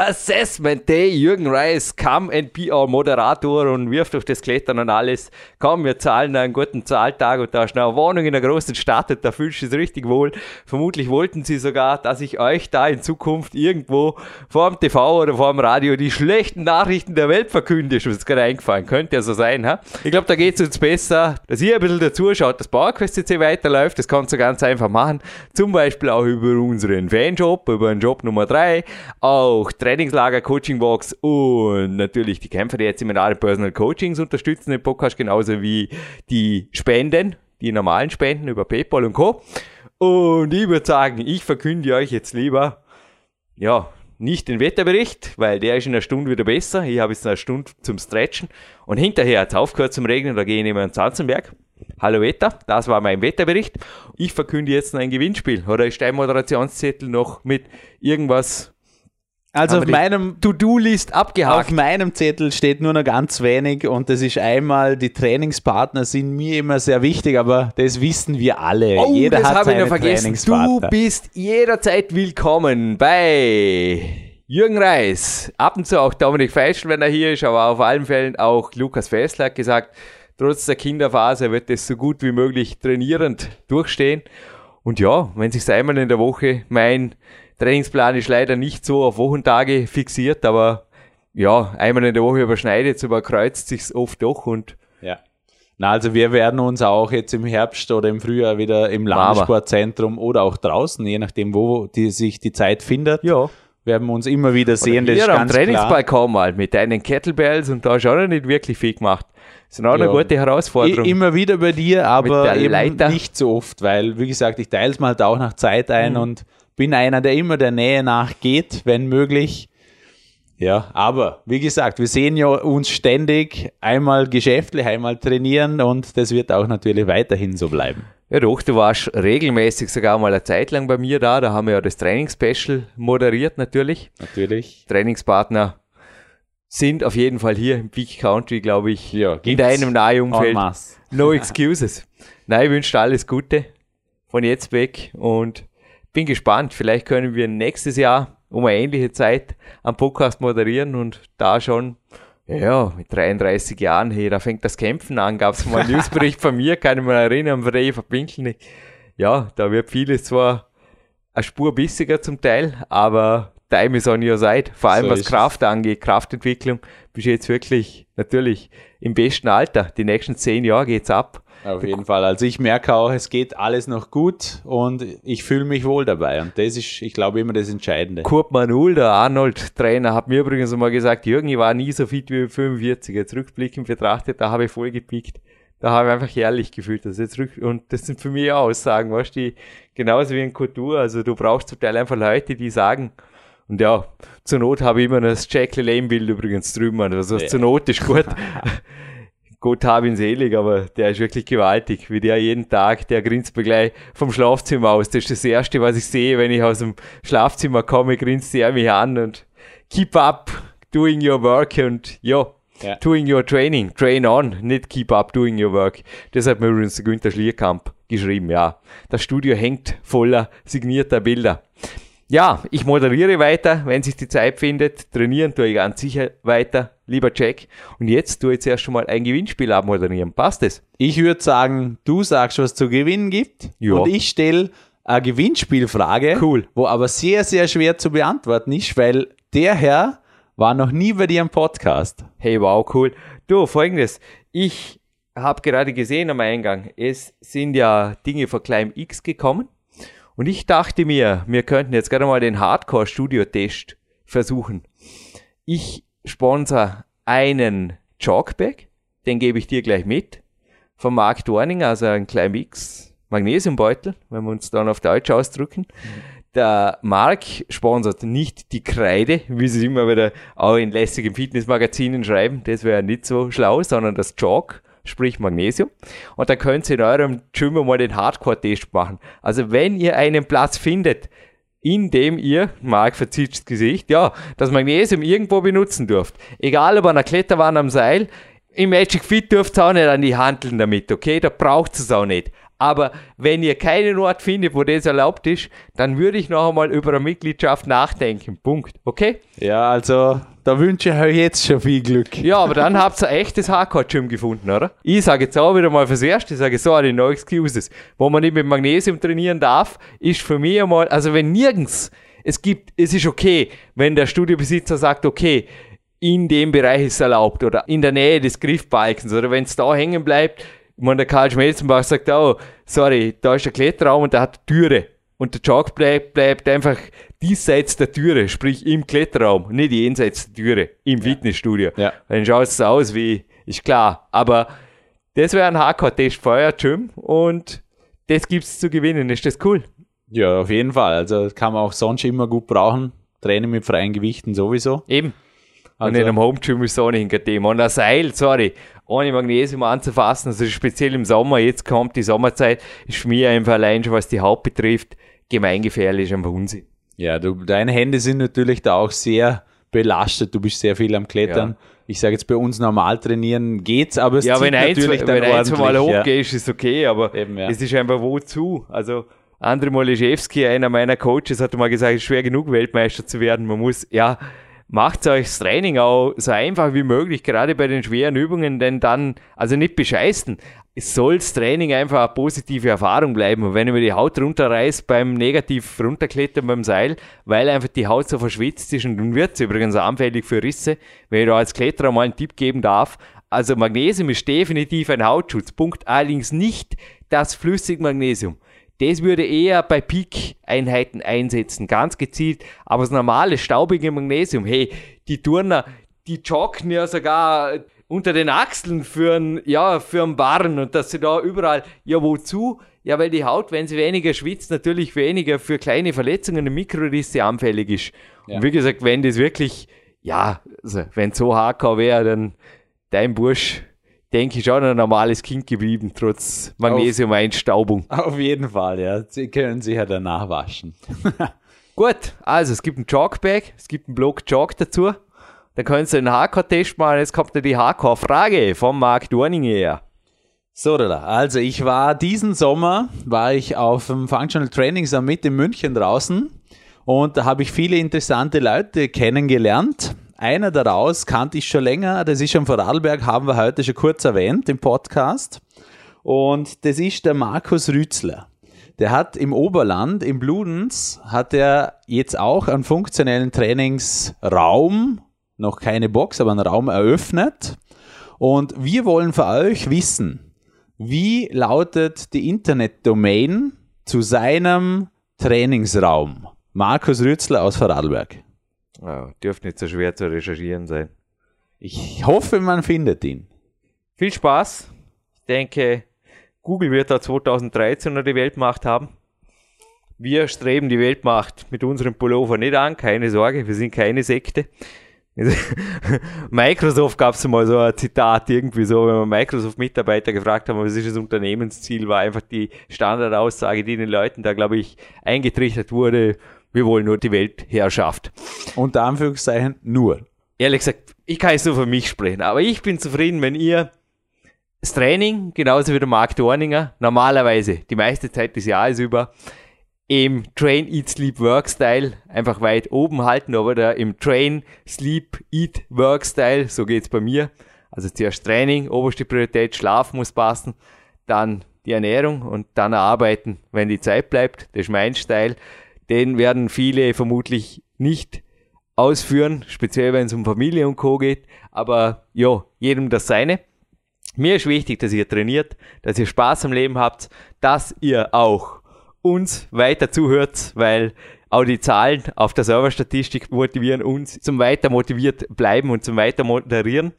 Assessment Day. Jürgen Reis, come and be our Moderator und wirft auf das Klettern und alles. Komm, wir zahlen einen guten Zahltag und da ist eine Wohnung in einer großen Stadt und da fühlst du dich richtig wohl. Vermutlich wollten sie sogar, dass ich euch da in Zukunft irgendwo vor dem TV oder vor dem Radio die schlechten Nachrichten der Welt verkünde. Ist mir gerade eingefallen. Könnte ja so sein, ha? Ich glaube, da geht es uns besser, dass ihr ein bisschen dazu schaut, dass PowerQuest CC weiterläuft. Das kannst du ganz einfach machen. Zum Beispiel auch über unseren Fanjob, über den Job Nummer 3. Auch Trainingslager, Coachingbox und natürlich die Kämpfer, die jetzt Seminare Personal Coachings unterstützen den Podcast, genauso wie die Spenden, die normalen Spenden über PayPal und Co. Und ich würde sagen, ich verkünde euch jetzt lieber, ja, nicht den Wetterbericht, weil der ist in einer Stunde wieder besser. Ich habe jetzt eine Stunde zum Stretchen. Und hinterher hat es aufgehört zum Regnen, da gehe ich immer in Zanzenberg. Hallo Wetter, das war mein Wetterbericht. Ich verkünde jetzt noch ein Gewinnspiel. Oder ist dein Moderationszettel noch mit irgendwas also auf meinem To-Do-List abgehakt. Auf meinem Zettel steht nur noch ganz wenig und das ist einmal, die Trainingspartner sind mir immer sehr wichtig, aber das wissen wir alle. Oh, Jeder das habe ich noch vergessen. Du bist jederzeit willkommen bei Jürgen Reis. Ab und zu auch Dominik Feischl, wenn er hier ist, aber auf allen Fällen auch Lukas Fessler hat gesagt, trotz der Kinderphase wird es so gut wie möglich trainierend durchstehen. Und ja, wenn sich einmal in der Woche mein Trainingsplan ist leider nicht so auf Wochentage fixiert, aber ja, einmal in der Woche überschneidet es, überkreuzt sich oft doch und ja. Na, also wir werden uns auch jetzt im Herbst oder im Frühjahr wieder im Landessportzentrum oder auch draußen, je nachdem, wo die, sich die Zeit findet, ja. werden wir uns immer wieder sehen. Oder hier das ist am Trainingsbalkon mal mit deinen Kettlebells und da ist auch noch nicht wirklich viel gemacht. Das ist auch ja. eine gute Herausforderung. Immer wieder bei dir, aber eben nicht so oft, weil, wie gesagt, ich teile es mal da auch nach Zeit ein mhm. und bin einer, der immer der Nähe nachgeht, wenn möglich. Ja, aber wie gesagt, wir sehen ja uns ständig einmal geschäftlich, einmal trainieren und das wird auch natürlich weiterhin so bleiben. Ja doch, du warst regelmäßig sogar mal eine Zeit lang bei mir da, da haben wir ja das Trainingsspecial moderiert natürlich. Natürlich. Trainingspartner sind auf jeden Fall hier im Peak Country, glaube ich, ja, in deinem Nahumfeld. No excuses. Nein, ich wünsche dir alles Gute von jetzt weg und bin gespannt. Vielleicht können wir nächstes Jahr um eine ähnliche Zeit am Podcast moderieren und da schon, ja, mit 33 Jahren, hey, da fängt das Kämpfen an. Gab es mal einen <laughs> Newsbericht von mir, kann ich mich erinnern, von Eva Pinkel. Ja, da wird vieles zwar eine Spur bissiger zum Teil, aber time is on your side. Vor allem so was Kraft angeht, Kraftentwicklung, bist du jetzt wirklich natürlich im besten Alter. Die nächsten zehn Jahre geht's ab. Auf jeden Fall. Also ich merke auch, es geht alles noch gut und ich fühle mich wohl dabei. Und das ist, ich glaube, immer das Entscheidende. Kurt Manul, der Arnold-Trainer, hat mir übrigens mal gesagt, Jürgen, ich war nie so fit wie 45. Jetzt rückblickend betrachtet, da habe ich voll gepickt. Da habe ich einfach herrlich gefühlt. Das jetzt rück und das sind für mich Aussagen, weißt du, genauso wie in Kultur. Also du brauchst zum Teil einfach Leute, die sagen, und ja, zur Not habe ich immer das Jack Lane-Bild übrigens drüben. Also ja. zur Not ist gut. <laughs> Gott hab ihn selig, aber der ist wirklich gewaltig, wie der jeden Tag, der grinst mir gleich vom Schlafzimmer aus. Das ist das Erste, was ich sehe, wenn ich aus dem Schlafzimmer komme, grinst er mich an und keep up doing your work und ja, ja. doing your training, train on, nicht keep up doing your work. Das hat mir übrigens der Günther Schlierkamp geschrieben, ja. Das Studio hängt voller signierter Bilder. Ja, ich moderiere weiter, wenn sich die Zeit findet. Trainieren tue ich ganz sicher weiter, lieber Jack. Und jetzt tue ich jetzt erst schon mal ein Gewinnspiel abmoderieren. Passt es? Ich würde sagen, du sagst, was zu gewinnen gibt. Ja. Und ich stelle eine Gewinnspielfrage, cool. wo aber sehr, sehr schwer zu beantworten ist, weil der Herr war noch nie bei dir im Podcast. Hey, wow, cool. Du, folgendes. Ich habe gerade gesehen am Eingang, es sind ja Dinge von Klein X gekommen. Und ich dachte mir, wir könnten jetzt gerade mal den Hardcore-Studio-Test versuchen. Ich sponsor einen Jogbag, den gebe ich dir gleich mit, von Mark Dorning, also ein kleiner Mix, Magnesiumbeutel, wenn wir uns dann auf Deutsch ausdrücken. Der Mark sponsert nicht die Kreide, wie sie immer wieder auch in lässigen Fitnessmagazinen schreiben, das wäre nicht so schlau, sondern das Jog, sprich Magnesium. Und dann könnt ihr in eurem Gym mal den Hardcore-Test machen. Also wenn ihr einen Platz findet, in dem ihr, Marc verzieht das Gesicht, ja, das Magnesium irgendwo benutzen dürft. Egal ob an einer Kletterwand am Seil, im Magic Fit dürft ihr auch nicht an die Handeln damit, okay? Da braucht es auch nicht. Aber wenn ihr keinen Ort findet, wo das erlaubt ist, dann würde ich noch einmal über eine Mitgliedschaft nachdenken. Punkt. Okay? Ja, also da wünsche ich euch jetzt schon viel Glück. Ja, aber dann <laughs> habt ihr ein echtes Hardcore-Gym gefunden, oder? Ich sage jetzt auch wieder mal fürs Erste, ich sage sorry, no excuses. Wo man nicht mit Magnesium trainieren darf, ist für mich einmal, also wenn nirgends, es gibt, es ist okay, wenn der Studiobesitzer sagt, okay, in dem Bereich ist es erlaubt oder in der Nähe des Griffbalkens oder wenn es da hängen bleibt, ich meine, der Karl Schmelzenbach sagt auch, sorry, da ist der Kletterraum und der hat Türe. Und der Jog bleibt, bleibt einfach diesseits der Türe, sprich im Kletterraum, nicht jenseits der Türe, im ja. Fitnessstudio. Ja. Dann schaut es aus wie, ist klar. Aber das wäre ein Hardcore-Test für euer Gym und das gibt es zu gewinnen. Ist das cool? Ja, auf jeden Fall. Also kann man auch sonst immer gut brauchen. Training mit freien Gewichten sowieso. Eben. Also, und in einem Home-Gym ist es auch nicht ein Thema. Und ein Seil, sorry, ohne Magnesium anzufassen, also speziell im Sommer, jetzt kommt die Sommerzeit, ist mich einfach allein schon, was die Haut betrifft, gemeingefährlich ein Unsinn. Ja, du, deine Hände sind natürlich da auch sehr belastet, du bist sehr viel am Klettern. Ja. Ich sage jetzt bei uns normal trainieren geht's, aber es ja, wenn ein, natürlich zwei, wenn ein, zwei Mal hochgehst, ja. ist okay, aber Eben, ja. es ist einfach wozu? Also Andrei Moliszewski, einer meiner Coaches, hat mal gesagt, es ist schwer genug Weltmeister zu werden. Man muss, ja, macht euch das Training auch so einfach wie möglich, gerade bei den schweren Übungen, denn dann, also nicht bescheißen, es soll das Training einfach eine positive Erfahrung bleiben. Und wenn ich mir die Haut runterreißt beim negativ runterklettern beim Seil, weil einfach die Haut so verschwitzt ist und dann wird übrigens anfällig für Risse, wenn ich da als Kletterer mal einen Tipp geben darf. Also Magnesium ist definitiv ein Hautschutzpunkt, allerdings nicht das Flüssigmagnesium. Das würde eher bei Peak-Einheiten einsetzen, ganz gezielt. Aber das normale, staubige Magnesium, hey, die Turner, die joggen ja sogar unter den Achseln für einen, ja, für einen Barren und dass sie da überall, ja, wozu? Ja, weil die Haut, wenn sie weniger schwitzt, natürlich weniger für kleine Verletzungen und Mikrorisse anfällig ist. Ja. Und wie gesagt, wenn das wirklich, ja, also wenn so hardcore wäre, dann dein Bursch, denke ich, schon ein normales Kind geblieben, trotz Magnesium-Einstaubung. Auf, auf jeden Fall, ja. Sie können sich ja danach waschen. <laughs> Gut, also es gibt ein Jogbag, es gibt einen Block Jog dazu. Da können Sie einen Hardcore-Test machen. Jetzt kommt ja die Hardcore-Frage vom Marc Dorninger. So, also ich war diesen Sommer, war ich auf dem Functional Training Summit in München draußen und da habe ich viele interessante Leute kennengelernt. Einer daraus kannte ich schon länger, das ist schon Vorarlberg, haben wir heute schon kurz erwähnt im Podcast. Und das ist der Markus Rützler. Der hat im Oberland, im Bludens, hat er jetzt auch einen funktionellen Trainingsraum, noch keine Box, aber einen Raum eröffnet. Und wir wollen für euch wissen, wie lautet die Internetdomain zu seinem Trainingsraum? Markus Rützler aus Vorarlberg. Oh, dürfte nicht so schwer zu recherchieren sein. Ich hoffe, man findet ihn. Viel Spaß. Ich denke, Google wird da 2013 noch die Weltmacht haben. Wir streben die Weltmacht mit unserem Pullover nicht an, keine Sorge, wir sind keine Sekte. <laughs> Microsoft gab es mal so ein Zitat irgendwie so, wenn man Microsoft-Mitarbeiter gefragt haben, was ist das Unternehmensziel, war einfach die Standardaussage, die den Leuten da, glaube ich, eingetrichtert wurde, wir wollen nur die Weltherrschaft. Unter Anführungszeichen nur. Ehrlich gesagt, ich kann jetzt nur für mich sprechen, aber ich bin zufrieden, wenn ihr das Training, genauso wie der Marc Dorninger, normalerweise die meiste Zeit des Jahres über, im Train, Eat, Sleep, Work Style einfach weit oben halten, aber da im Train, Sleep, Eat, Work Style, so geht's bei mir. Also zuerst Training, oberste Priorität, Schlaf muss passen, dann die Ernährung und dann arbeiten, wenn die Zeit bleibt. Das ist mein Style den werden viele vermutlich nicht ausführen, speziell wenn es um Familie und Co. geht. Aber ja, jedem das seine. Mir ist wichtig, dass ihr trainiert, dass ihr Spaß am Leben habt, dass ihr auch uns weiter zuhört, weil auch die Zahlen auf der Serverstatistik motivieren uns zum weiter motiviert bleiben und zum weiter moderieren.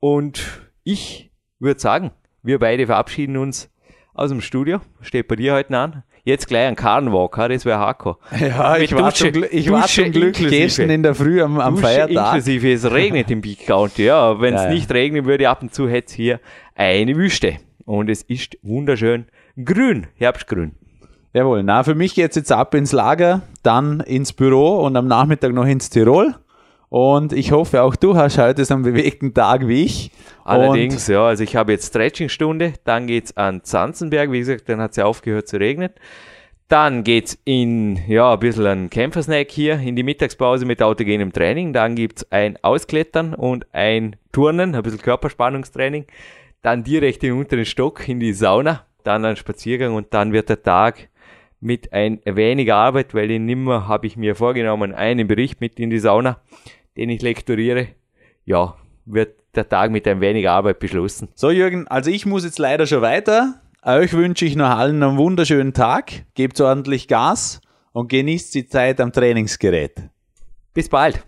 Und ich würde sagen, wir beide verabschieden uns aus dem Studio. Steht bei dir heute an. Jetzt gleich ein Karrenwalk, das wäre Hardcore. Ja, ich war, zum, Gl ich war zum Glück gestern in der Früh am, am Feiertag. Inklusive, es regnet im Big County. Ja, wenn es ja, nicht regnen würde, ab und zu hätte es hier eine Wüste. Und es ist wunderschön grün, Herbstgrün. Jawohl, na, für mich geht es jetzt ab ins Lager, dann ins Büro und am Nachmittag noch ins Tirol. Und ich hoffe, auch du hast heute so einen bewegten Tag wie ich. Allerdings, und ja, also ich habe jetzt Stretchingstunde, dann geht es an Zanzenberg, wie gesagt, dann hat es ja aufgehört zu regnen. Dann geht es in, ja, ein bisschen ein Kämpfersnack hier in die Mittagspause mit autogenem Training. Dann gibt es ein Ausklettern und ein Turnen, ein bisschen Körperspannungstraining. Dann direkt in den unteren Stock in die Sauna, dann ein Spaziergang und dann wird der Tag mit ein wenig Arbeit, weil in nimmer habe ich mir vorgenommen, einen Bericht mit in die Sauna, den ich lektoriere. Ja, wird der Tag mit ein wenig Arbeit beschlossen. So Jürgen, also ich muss jetzt leider schon weiter. Euch wünsche ich noch allen einen wunderschönen Tag. Gebt ordentlich Gas und genießt die Zeit am Trainingsgerät. Bis bald.